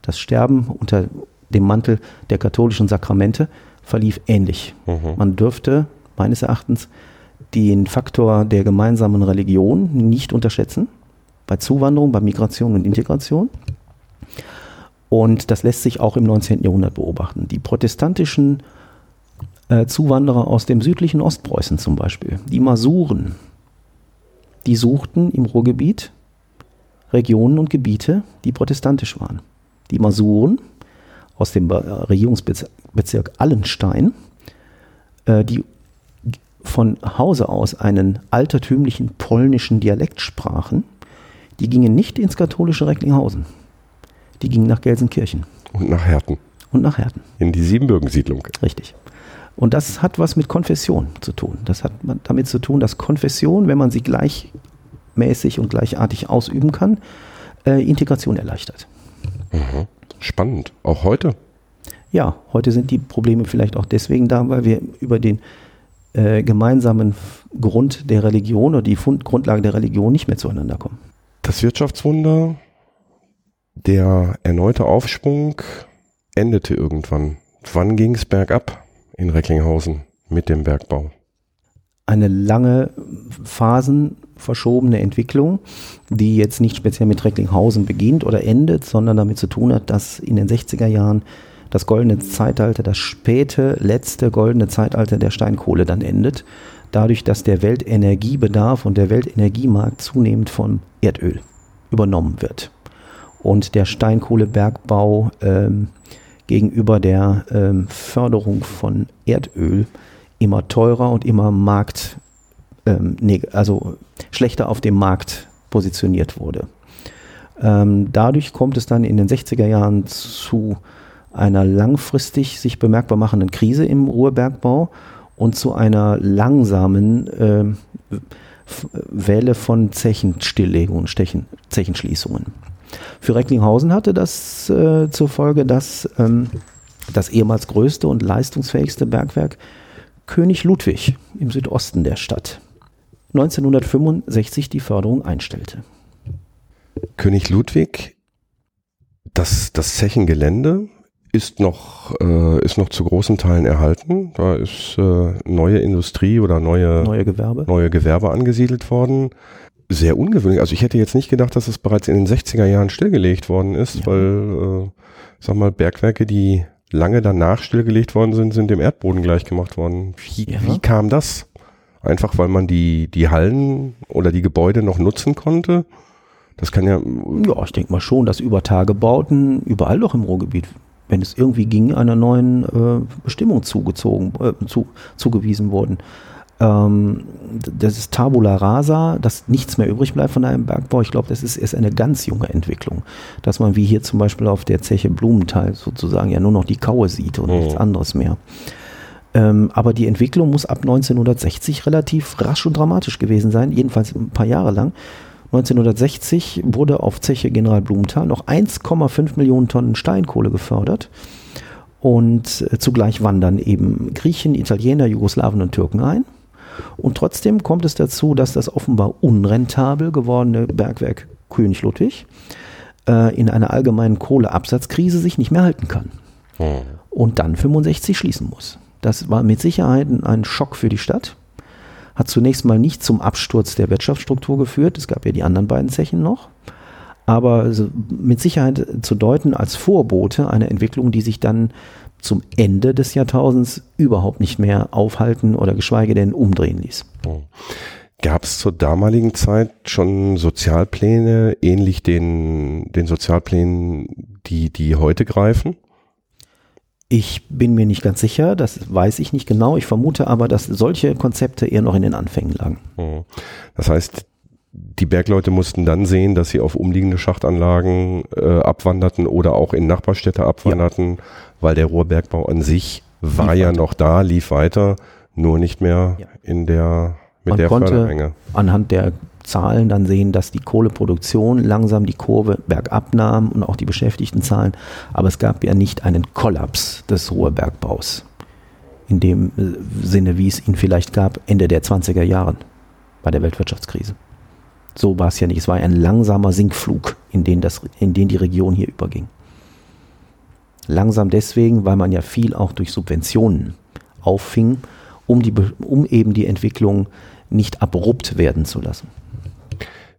das Sterben unter dem Mantel der katholischen Sakramente verlief ähnlich. Mhm. Man dürfte meines Erachtens den Faktor der gemeinsamen Religion nicht unterschätzen bei Zuwanderung, bei Migration und Integration. Und das lässt sich auch im 19. Jahrhundert beobachten. Die protestantischen äh, Zuwanderer aus dem südlichen Ostpreußen zum Beispiel, die Masuren, die suchten im Ruhrgebiet Regionen und Gebiete, die protestantisch waren. Die Masuren aus dem Regierungsbezirk Allenstein, äh, die von Hause aus einen altertümlichen polnischen Dialekt sprachen, die gingen nicht ins katholische Recklinghausen. Die gingen nach Gelsenkirchen. Und nach Herten. Und nach Herten. In die Siebenbürgen-Siedlung. Richtig. Und das hat was mit Konfession zu tun. Das hat damit zu tun, dass Konfession, wenn man sie gleichmäßig und gleichartig ausüben kann, äh, Integration erleichtert. Mhm. Spannend. Auch heute? Ja, heute sind die Probleme vielleicht auch deswegen da, weil wir über den äh, gemeinsamen Grund der Religion oder die Fund Grundlage der Religion nicht mehr zueinander kommen. Das Wirtschaftswunder, der erneute Aufschwung endete irgendwann. Wann ging es bergab in Recklinghausen mit dem Bergbau? Eine lange phasenverschobene Entwicklung, die jetzt nicht speziell mit Recklinghausen beginnt oder endet, sondern damit zu tun hat, dass in den 60er Jahren das goldene Zeitalter, das späte, letzte goldene Zeitalter der Steinkohle dann endet dadurch, dass der Weltenergiebedarf und der Weltenergiemarkt zunehmend vom Erdöl übernommen wird. Und der Steinkohlebergbau ähm, gegenüber der ähm, Förderung von Erdöl immer teurer und immer Markt, ähm, also schlechter auf dem Markt positioniert wurde. Ähm, dadurch kommt es dann in den 60er Jahren zu einer langfristig sich bemerkbar machenden Krise im Ruhrbergbau und zu einer langsamen äh, Welle von Zechenstilllegungen, Zechenschließungen. Für Recklinghausen hatte das äh, zur Folge, dass ähm, das ehemals größte und leistungsfähigste Bergwerk König Ludwig im Südosten der Stadt 1965 die Förderung einstellte. König Ludwig, das, das Zechengelände, ist noch, äh, ist noch zu großen Teilen erhalten. Da ist äh, neue Industrie oder neue, neue, Gewerbe. neue Gewerbe angesiedelt worden. Sehr ungewöhnlich. Also ich hätte jetzt nicht gedacht, dass es bereits in den 60er Jahren stillgelegt worden ist, ja. weil, äh, sag mal, Bergwerke, die lange danach stillgelegt worden sind, sind dem Erdboden gleichgemacht worden. Wie, ja. wie kam das? Einfach weil man die, die Hallen oder die Gebäude noch nutzen konnte? Das kann ja. Ja, ich denke mal schon, dass über Tagebauten überall doch im Ruhrgebiet wenn es irgendwie ging, einer neuen äh, Bestimmung zugezogen, äh, zu, zugewiesen wurden. Ähm, das ist Tabula Rasa, dass nichts mehr übrig bleibt von einem Bergbau. Ich glaube, das ist erst eine ganz junge Entwicklung. Dass man wie hier zum Beispiel auf der Zeche Blumenthal sozusagen ja nur noch die Kaue sieht und oh. nichts anderes mehr. Ähm, aber die Entwicklung muss ab 1960 relativ rasch und dramatisch gewesen sein, jedenfalls ein paar Jahre lang. 1960 wurde auf Zeche General Blumenthal noch 1,5 Millionen Tonnen Steinkohle gefördert. Und äh, zugleich wandern eben Griechen, Italiener, Jugoslawen und Türken ein. Und trotzdem kommt es dazu, dass das offenbar unrentabel gewordene Bergwerk König Ludwig äh, in einer allgemeinen Kohleabsatzkrise sich nicht mehr halten kann. Oh. Und dann 65 schließen muss. Das war mit Sicherheit ein Schock für die Stadt hat zunächst mal nicht zum Absturz der Wirtschaftsstruktur geführt. Es gab ja die anderen beiden Zechen noch. Aber mit Sicherheit zu deuten als Vorbote einer Entwicklung, die sich dann zum Ende des Jahrtausends überhaupt nicht mehr aufhalten oder geschweige denn umdrehen ließ. Hm. Gab es zur damaligen Zeit schon Sozialpläne, ähnlich den, den Sozialplänen, die, die heute greifen? Ich bin mir nicht ganz sicher, das weiß ich nicht genau. Ich vermute aber, dass solche Konzepte eher noch in den Anfängen lagen. Mhm. Das heißt, die Bergleute mussten dann sehen, dass sie auf umliegende Schachtanlagen äh, abwanderten oder auch in Nachbarstädte abwanderten, ja. weil der Ruhrbergbau an sich war lief ja weiter. noch da, lief weiter. Nur nicht mehr Ja. in der, mit Man der konnte Fördermenge. anhand der Zahlen dann sehen, dass die Kohleproduktion langsam die Kurve bergab nahm und auch die Beschäftigtenzahlen. Aber es gab ja nicht einen Kollaps des Ruhrbergbaus. In dem äh, Sinne, wie es ihn vielleicht gab Ende der 20er Jahre bei der Weltwirtschaftskrise. So war es ja nicht. Es war ein langsamer Sinkflug, in den, das, in den die Region hier überging. Langsam deswegen, weil man ja viel auch durch Subventionen auffing, um, die, um eben die Entwicklung nicht abrupt werden zu lassen.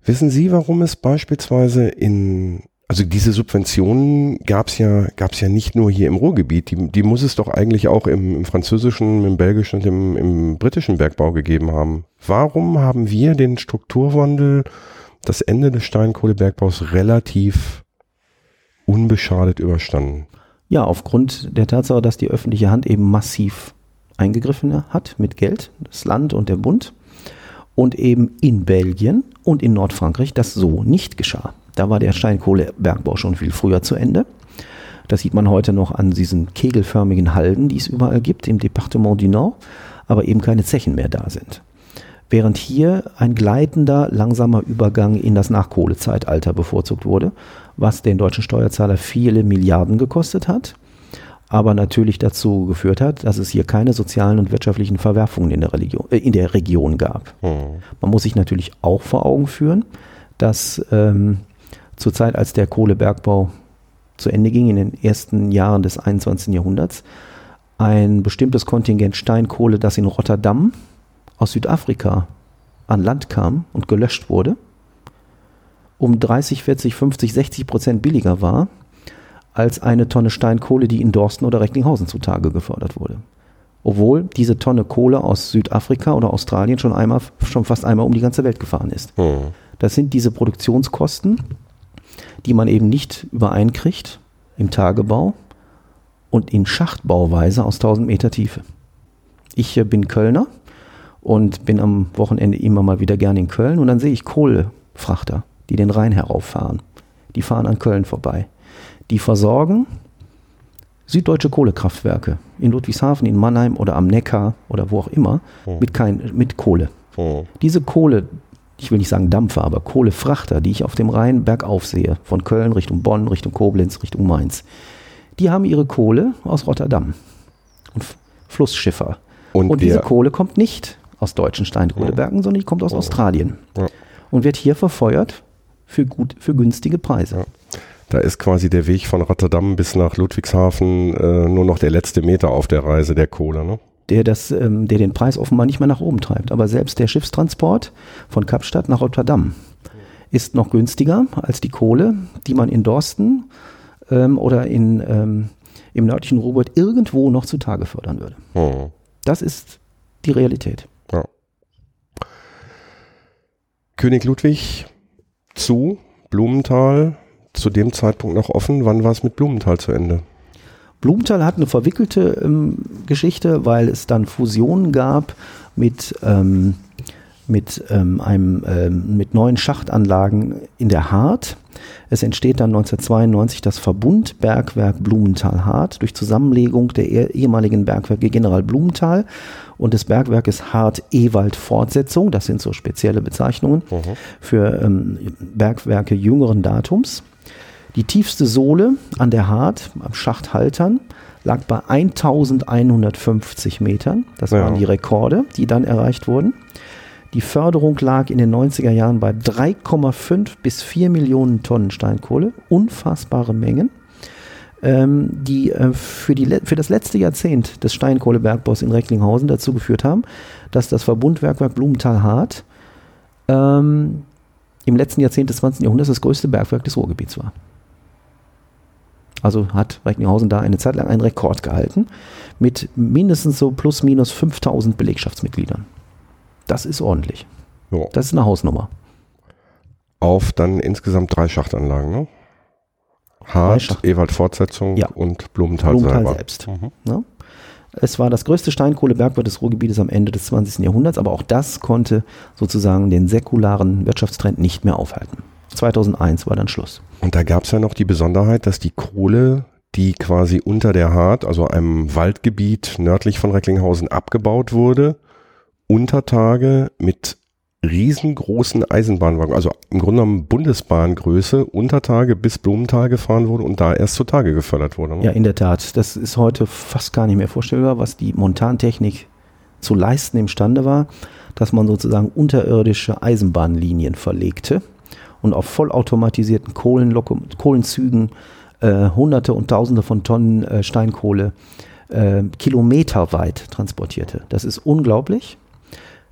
Wissen Sie, warum es beispielsweise in, also diese Subventionen gab es ja, gab's ja nicht nur hier im Ruhrgebiet, die, die muss es doch eigentlich auch im, im französischen, im belgischen und im, im britischen Bergbau gegeben haben. Warum haben wir den Strukturwandel, das Ende des Steinkohlebergbaus relativ unbeschadet überstanden? Ja, aufgrund der Tatsache, dass die öffentliche Hand eben massiv eingegriffen hat mit Geld, das Land und der Bund, und eben in Belgien und in Nordfrankreich das so nicht geschah. Da war der Steinkohlebergbau schon viel früher zu Ende. Das sieht man heute noch an diesen kegelförmigen Halden, die es überall gibt im Departement du Nord, aber eben keine Zechen mehr da sind. Während hier ein gleitender, langsamer Übergang in das Nachkohlezeitalter bevorzugt wurde, was den deutschen Steuerzahler viele Milliarden gekostet hat, aber natürlich dazu geführt hat, dass es hier keine sozialen und wirtschaftlichen Verwerfungen in der, Religion, äh, in der Region gab. Hm. Man muss sich natürlich auch vor Augen führen, dass ähm, zur Zeit, als der Kohlebergbau zu Ende ging, in den ersten Jahren des 21. Jahrhunderts, ein bestimmtes Kontingent Steinkohle, das in Rotterdam aus Südafrika an Land kam und gelöscht wurde, um 30, 40, 50, 60 Prozent billiger war als eine Tonne Steinkohle, die in Dorsten oder Recklinghausen zutage gefördert wurde. Obwohl diese Tonne Kohle aus Südafrika oder Australien schon einmal, schon fast einmal um die ganze Welt gefahren ist. Hm. Das sind diese Produktionskosten, die man eben nicht übereinkriegt im Tagebau und in Schachtbauweise aus 1000 Meter Tiefe. Ich äh, bin Kölner und bin am Wochenende immer mal wieder gerne in Köln und dann sehe ich Kohlefrachter, die den Rhein herauffahren. Die fahren an Köln vorbei. Die versorgen süddeutsche Kohlekraftwerke in Ludwigshafen, in Mannheim oder am Neckar oder wo auch immer Hm. mit, kein, mit Kohle. Hm. Diese Kohle, ich will nicht sagen Dampfer, aber Kohlefrachter, die ich auf dem Rhein bergauf sehe, von Köln Richtung Bonn, Richtung Koblenz, Richtung Mainz, die haben ihre Kohle aus Rotterdam und Flussschiffer. Und, Und diese Kohle kommt nicht aus deutschen Steinkohlebergen, sondern die kommt aus Australien Ja. und wird hier verfeuert für, gut, für günstige Preise. Ja. da ist quasi der Weg von Rotterdam bis nach Ludwigshafen äh, nur noch der letzte Meter auf der Reise der Kohle. Ne? Der, das, ähm, der den Preis offenbar nicht mehr nach oben treibt. Aber selbst der Schiffstransport von Kapstadt nach Rotterdam ist noch günstiger als die Kohle, die man in Dorsten ähm, oder in, ähm, im nördlichen Ruhrgebiet irgendwo noch zutage fördern würde. Hm. Das ist die Realität. Ja. König Ludwig zu Blumenthal zu dem Zeitpunkt noch offen. Wann war es mit Blumenthal zu Ende? Blumenthal hat eine verwickelte ähm, Geschichte, weil es dann Fusionen gab mit, ähm, mit, ähm, einem, ähm, mit neuen Schachtanlagen in der Hart. Es entsteht dann 1992 das Verbundbergwerk Blumenthal-Hart durch Zusammenlegung der eh- ehemaligen Bergwerke General Blumenthal und des Bergwerkes Hart-Ewald-Fortsetzung. Das sind so spezielle Bezeichnungen für ähm, Bergwerke jüngeren Datums. Die tiefste Sohle an der Hart, am Schacht Haltern, lag bei 1150 Metern. Das Ja. waren die Rekorde, die dann erreicht wurden. Die Förderung lag in den 90er Jahren bei 3,5 bis 4 Millionen Tonnen Steinkohle. Unfassbare Mengen, ähm, die äh, für, die, für das letzte Jahrzehnt des Steinkohlebergbaus in Recklinghausen dazu geführt haben, dass das Verbundwerkwerk Blumenthal-Hart ähm, im letzten Jahrzehnt des 20. Jahrhunderts das größte Bergwerk des Ruhrgebiets war. Also hat Recklinghausen da eine Zeit lang einen Rekord gehalten mit mindestens so plus minus 5000 Belegschaftsmitgliedern. Das ist ordentlich. Ja. Das ist eine Hausnummer. Auf dann insgesamt drei Schachtanlagen. Ne? Hart, Ewald Fortsetzung Ja. und Blumenthal, Blumenthal selbst. Mhm. Ne? Es war das größte Steinkohlebergwerk des Ruhrgebietes am Ende des 20. Jahrhunderts, aber auch das konnte sozusagen den säkularen Wirtschaftstrend nicht mehr aufhalten. 2001 war dann Schluss. Und da gab es ja noch die Besonderheit, dass die Kohle, die quasi unter der Hart, also einem Waldgebiet nördlich von Recklinghausen abgebaut wurde, unter Tage mit riesengroßen Eisenbahnwagen, also im Grunde genommen Bundesbahngröße, unter Tage bis Blumenthal gefahren wurde und da erst zutage gefördert wurde. Ne? Ja, in der Tat. Das ist heute fast gar nicht mehr vorstellbar, was die Montantechnik zu leisten imstande war, dass man sozusagen unterirdische Eisenbahnlinien verlegte und auf vollautomatisierten Kohlenzügen äh, Hunderte und Tausende von Tonnen äh, Steinkohle äh, kilometerweit transportierte. Das ist unglaublich.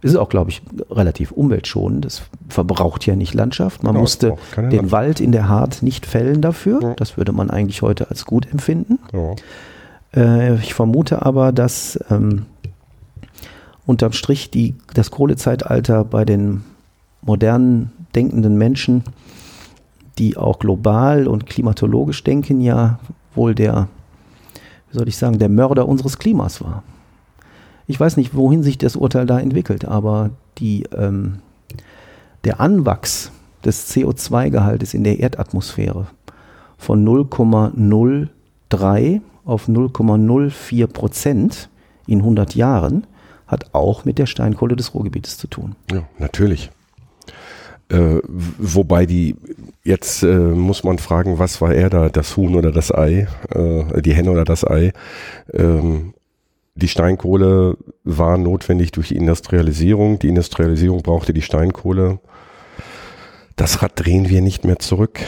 Es ist auch, glaube ich, relativ umweltschonend. Es verbraucht ja nicht Landschaft. Man genau, musste den Landschaft. Wald in der Hart nicht fällen dafür. Ja. Das würde man eigentlich heute als gut empfinden. Ja. Äh, ich vermute aber, dass ähm, unterm Strich die, das Kohlezeitalter bei den modernen denkenden Menschen, die auch global und klimatologisch denken, ja wohl der, wie soll ich sagen, der Mörder unseres Klimas war. Ich weiß nicht, wohin sich das Urteil da entwickelt, aber die, ähm, der Anwachs des CO2-Gehaltes in der Erdatmosphäre von 0,03 auf 0,04 Prozent in 100 Jahren hat auch mit der Steinkohle des Ruhrgebietes zu tun. Ja, natürlich. Äh, wobei die, jetzt äh, muss man fragen, was war er da, das Huhn oder das Ei, äh, die Henne oder das Ei. Ähm, die Steinkohle war notwendig durch die Industrialisierung. Die Industrialisierung brauchte die Steinkohle. Das Rad drehen wir nicht mehr zurück.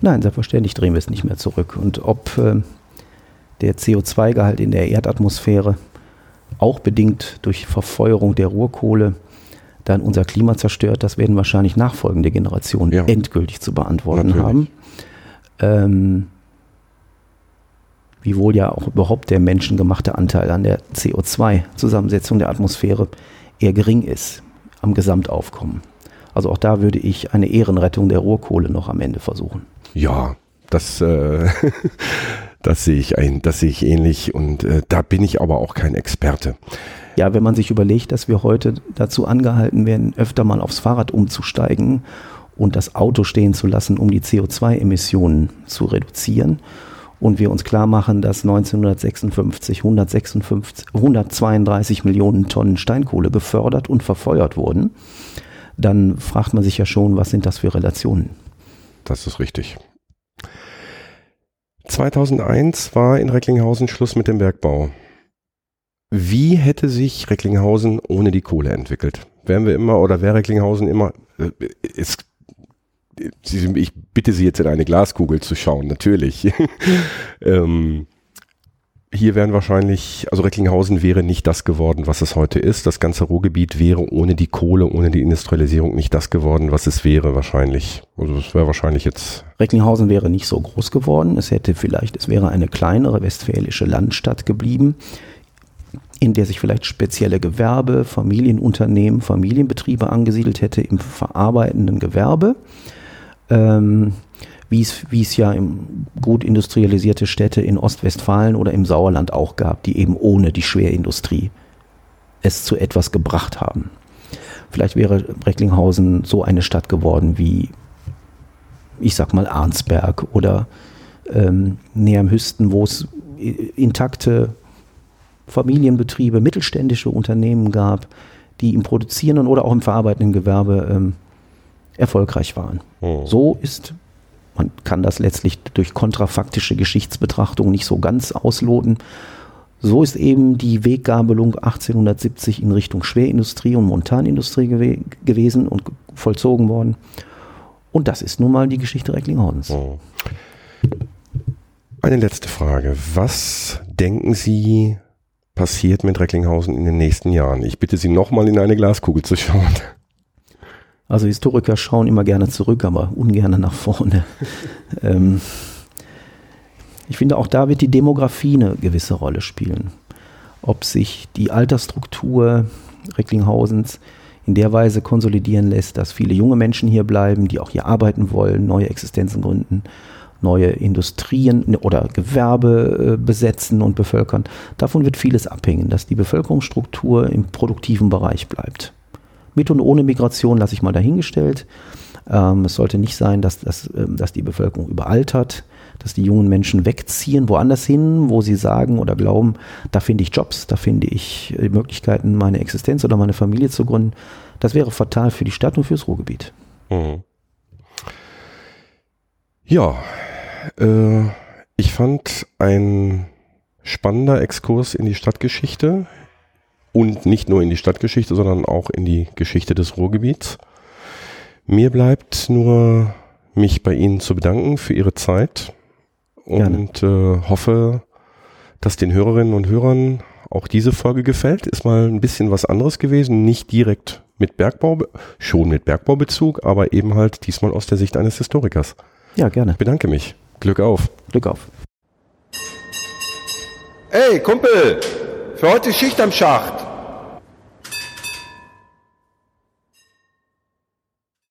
Nein, selbstverständlich drehen wir es nicht mehr zurück. Und ob äh, der CO2-Gehalt in der Erdatmosphäre auch bedingt durch Verfeuerung der Ruhrkohle dann unser Klima zerstört, das werden wahrscheinlich nachfolgende Generationen ja. endgültig zu beantworten Natürlich. haben. Ähm, wiewohl ja auch überhaupt der menschengemachte Anteil an der CO2-Zusammensetzung der Atmosphäre eher gering ist am Gesamtaufkommen. Also auch da würde ich eine Ehrenrettung der Rohrkohle noch am Ende versuchen. Ja, das, äh, das sehe ich ein, das sehe ich ähnlich und äh, da bin ich aber auch kein Experte. Ja, wenn man sich überlegt, dass wir heute dazu angehalten werden, öfter mal aufs Fahrrad umzusteigen und das Auto stehen zu lassen, um die CO2-Emissionen zu reduzieren und wir uns klar machen, dass 1956 156, 132 Millionen Tonnen Steinkohle gefördert und verfeuert wurden, dann fragt man sich ja schon, was sind das für Relationen? Das ist richtig. 2001 war in Recklinghausen Schluss mit dem Bergbau. Wie hätte sich Recklinghausen ohne die Kohle entwickelt? Wären wir immer oder wäre Recklinghausen immer, äh, es ich bitte Sie jetzt in eine Glaskugel zu schauen, natürlich. ähm, hier wären wahrscheinlich, also Recklinghausen wäre nicht das geworden, was es heute ist. Das ganze Ruhrgebiet wäre ohne die Kohle, ohne die Industrialisierung nicht das geworden, was es wäre wahrscheinlich. Also es wäre wahrscheinlich jetzt. Recklinghausen wäre nicht so groß geworden. Es hätte vielleicht, es wäre eine kleinere westfälische Landstadt geblieben, in der sich vielleicht spezielle Gewerbe, Familienunternehmen, Familienbetriebe angesiedelt hätte im verarbeitenden Gewerbe ähm, wie es ja im gut industrialisierte Städte in Ostwestfalen oder im Sauerland auch gab, die eben ohne die Schwerindustrie es zu etwas gebracht haben. Vielleicht wäre Recklinghausen so eine Stadt geworden wie, ich sag mal, Arnsberg oder ähm, näher am Hüsten, wo es intakte Familienbetriebe, mittelständische Unternehmen gab, die im produzierenden oder auch im verarbeitenden Gewerbe ähm, erfolgreich waren. Oh. So ist, man kann das letztlich durch kontrafaktische Geschichtsbetrachtung nicht so ganz ausloten. So ist eben die Weggabelung 1870 in Richtung Schwerindustrie und Montanindustrie gew gewesen und vollzogen worden. Und das ist nun mal die Geschichte Recklinghauens. Oh. Eine letzte Frage. Was denken Sie passiert mit Recklinghausen in den nächsten Jahren? Ich bitte Sie nochmal in eine Glaskugel zu schauen. Also Historiker schauen immer gerne zurück, aber ungern nach vorne. ähm, ich finde, auch da wird die Demografie eine gewisse Rolle spielen. Ob sich die Altersstruktur Recklinghausen in der Weise konsolidieren lässt, dass viele junge Menschen hier bleiben, die auch hier arbeiten wollen, neue Existenzen gründen, neue Industrien oder Gewerbe äh, besetzen und bevölkern. Davon wird vieles abhängen, dass die Bevölkerungsstruktur im produktiven Bereich bleibt. Mit und ohne Migration lasse ich mal dahingestellt. Ähm, es sollte nicht sein, dass, dass, ähm, dass die Bevölkerung überaltert, dass die jungen Menschen wegziehen, woanders hin, wo sie sagen oder glauben, da finde ich Jobs, da finde ich äh, Möglichkeiten, meine Existenz oder meine Familie zu gründen. Das wäre fatal für die Stadt und fürs Ruhrgebiet. Mhm. Ja, äh, ich fand ein spannender Exkurs in die Stadtgeschichte und nicht nur in die Stadtgeschichte, sondern auch in die Geschichte des Ruhrgebiets. Mir bleibt nur mich bei Ihnen zu bedanken für Ihre Zeit und äh, hoffe, dass den Hörerinnen und Hörern auch diese Folge gefällt. Ist mal ein bisschen was anderes gewesen, nicht direkt mit Bergbau, schon mit Bergbaubezug, aber eben halt diesmal aus der Sicht eines Historikers. Ja, gerne. Ich bedanke mich. Glück auf. Glück auf. Ey, Kumpel, für heute Schicht am Schacht.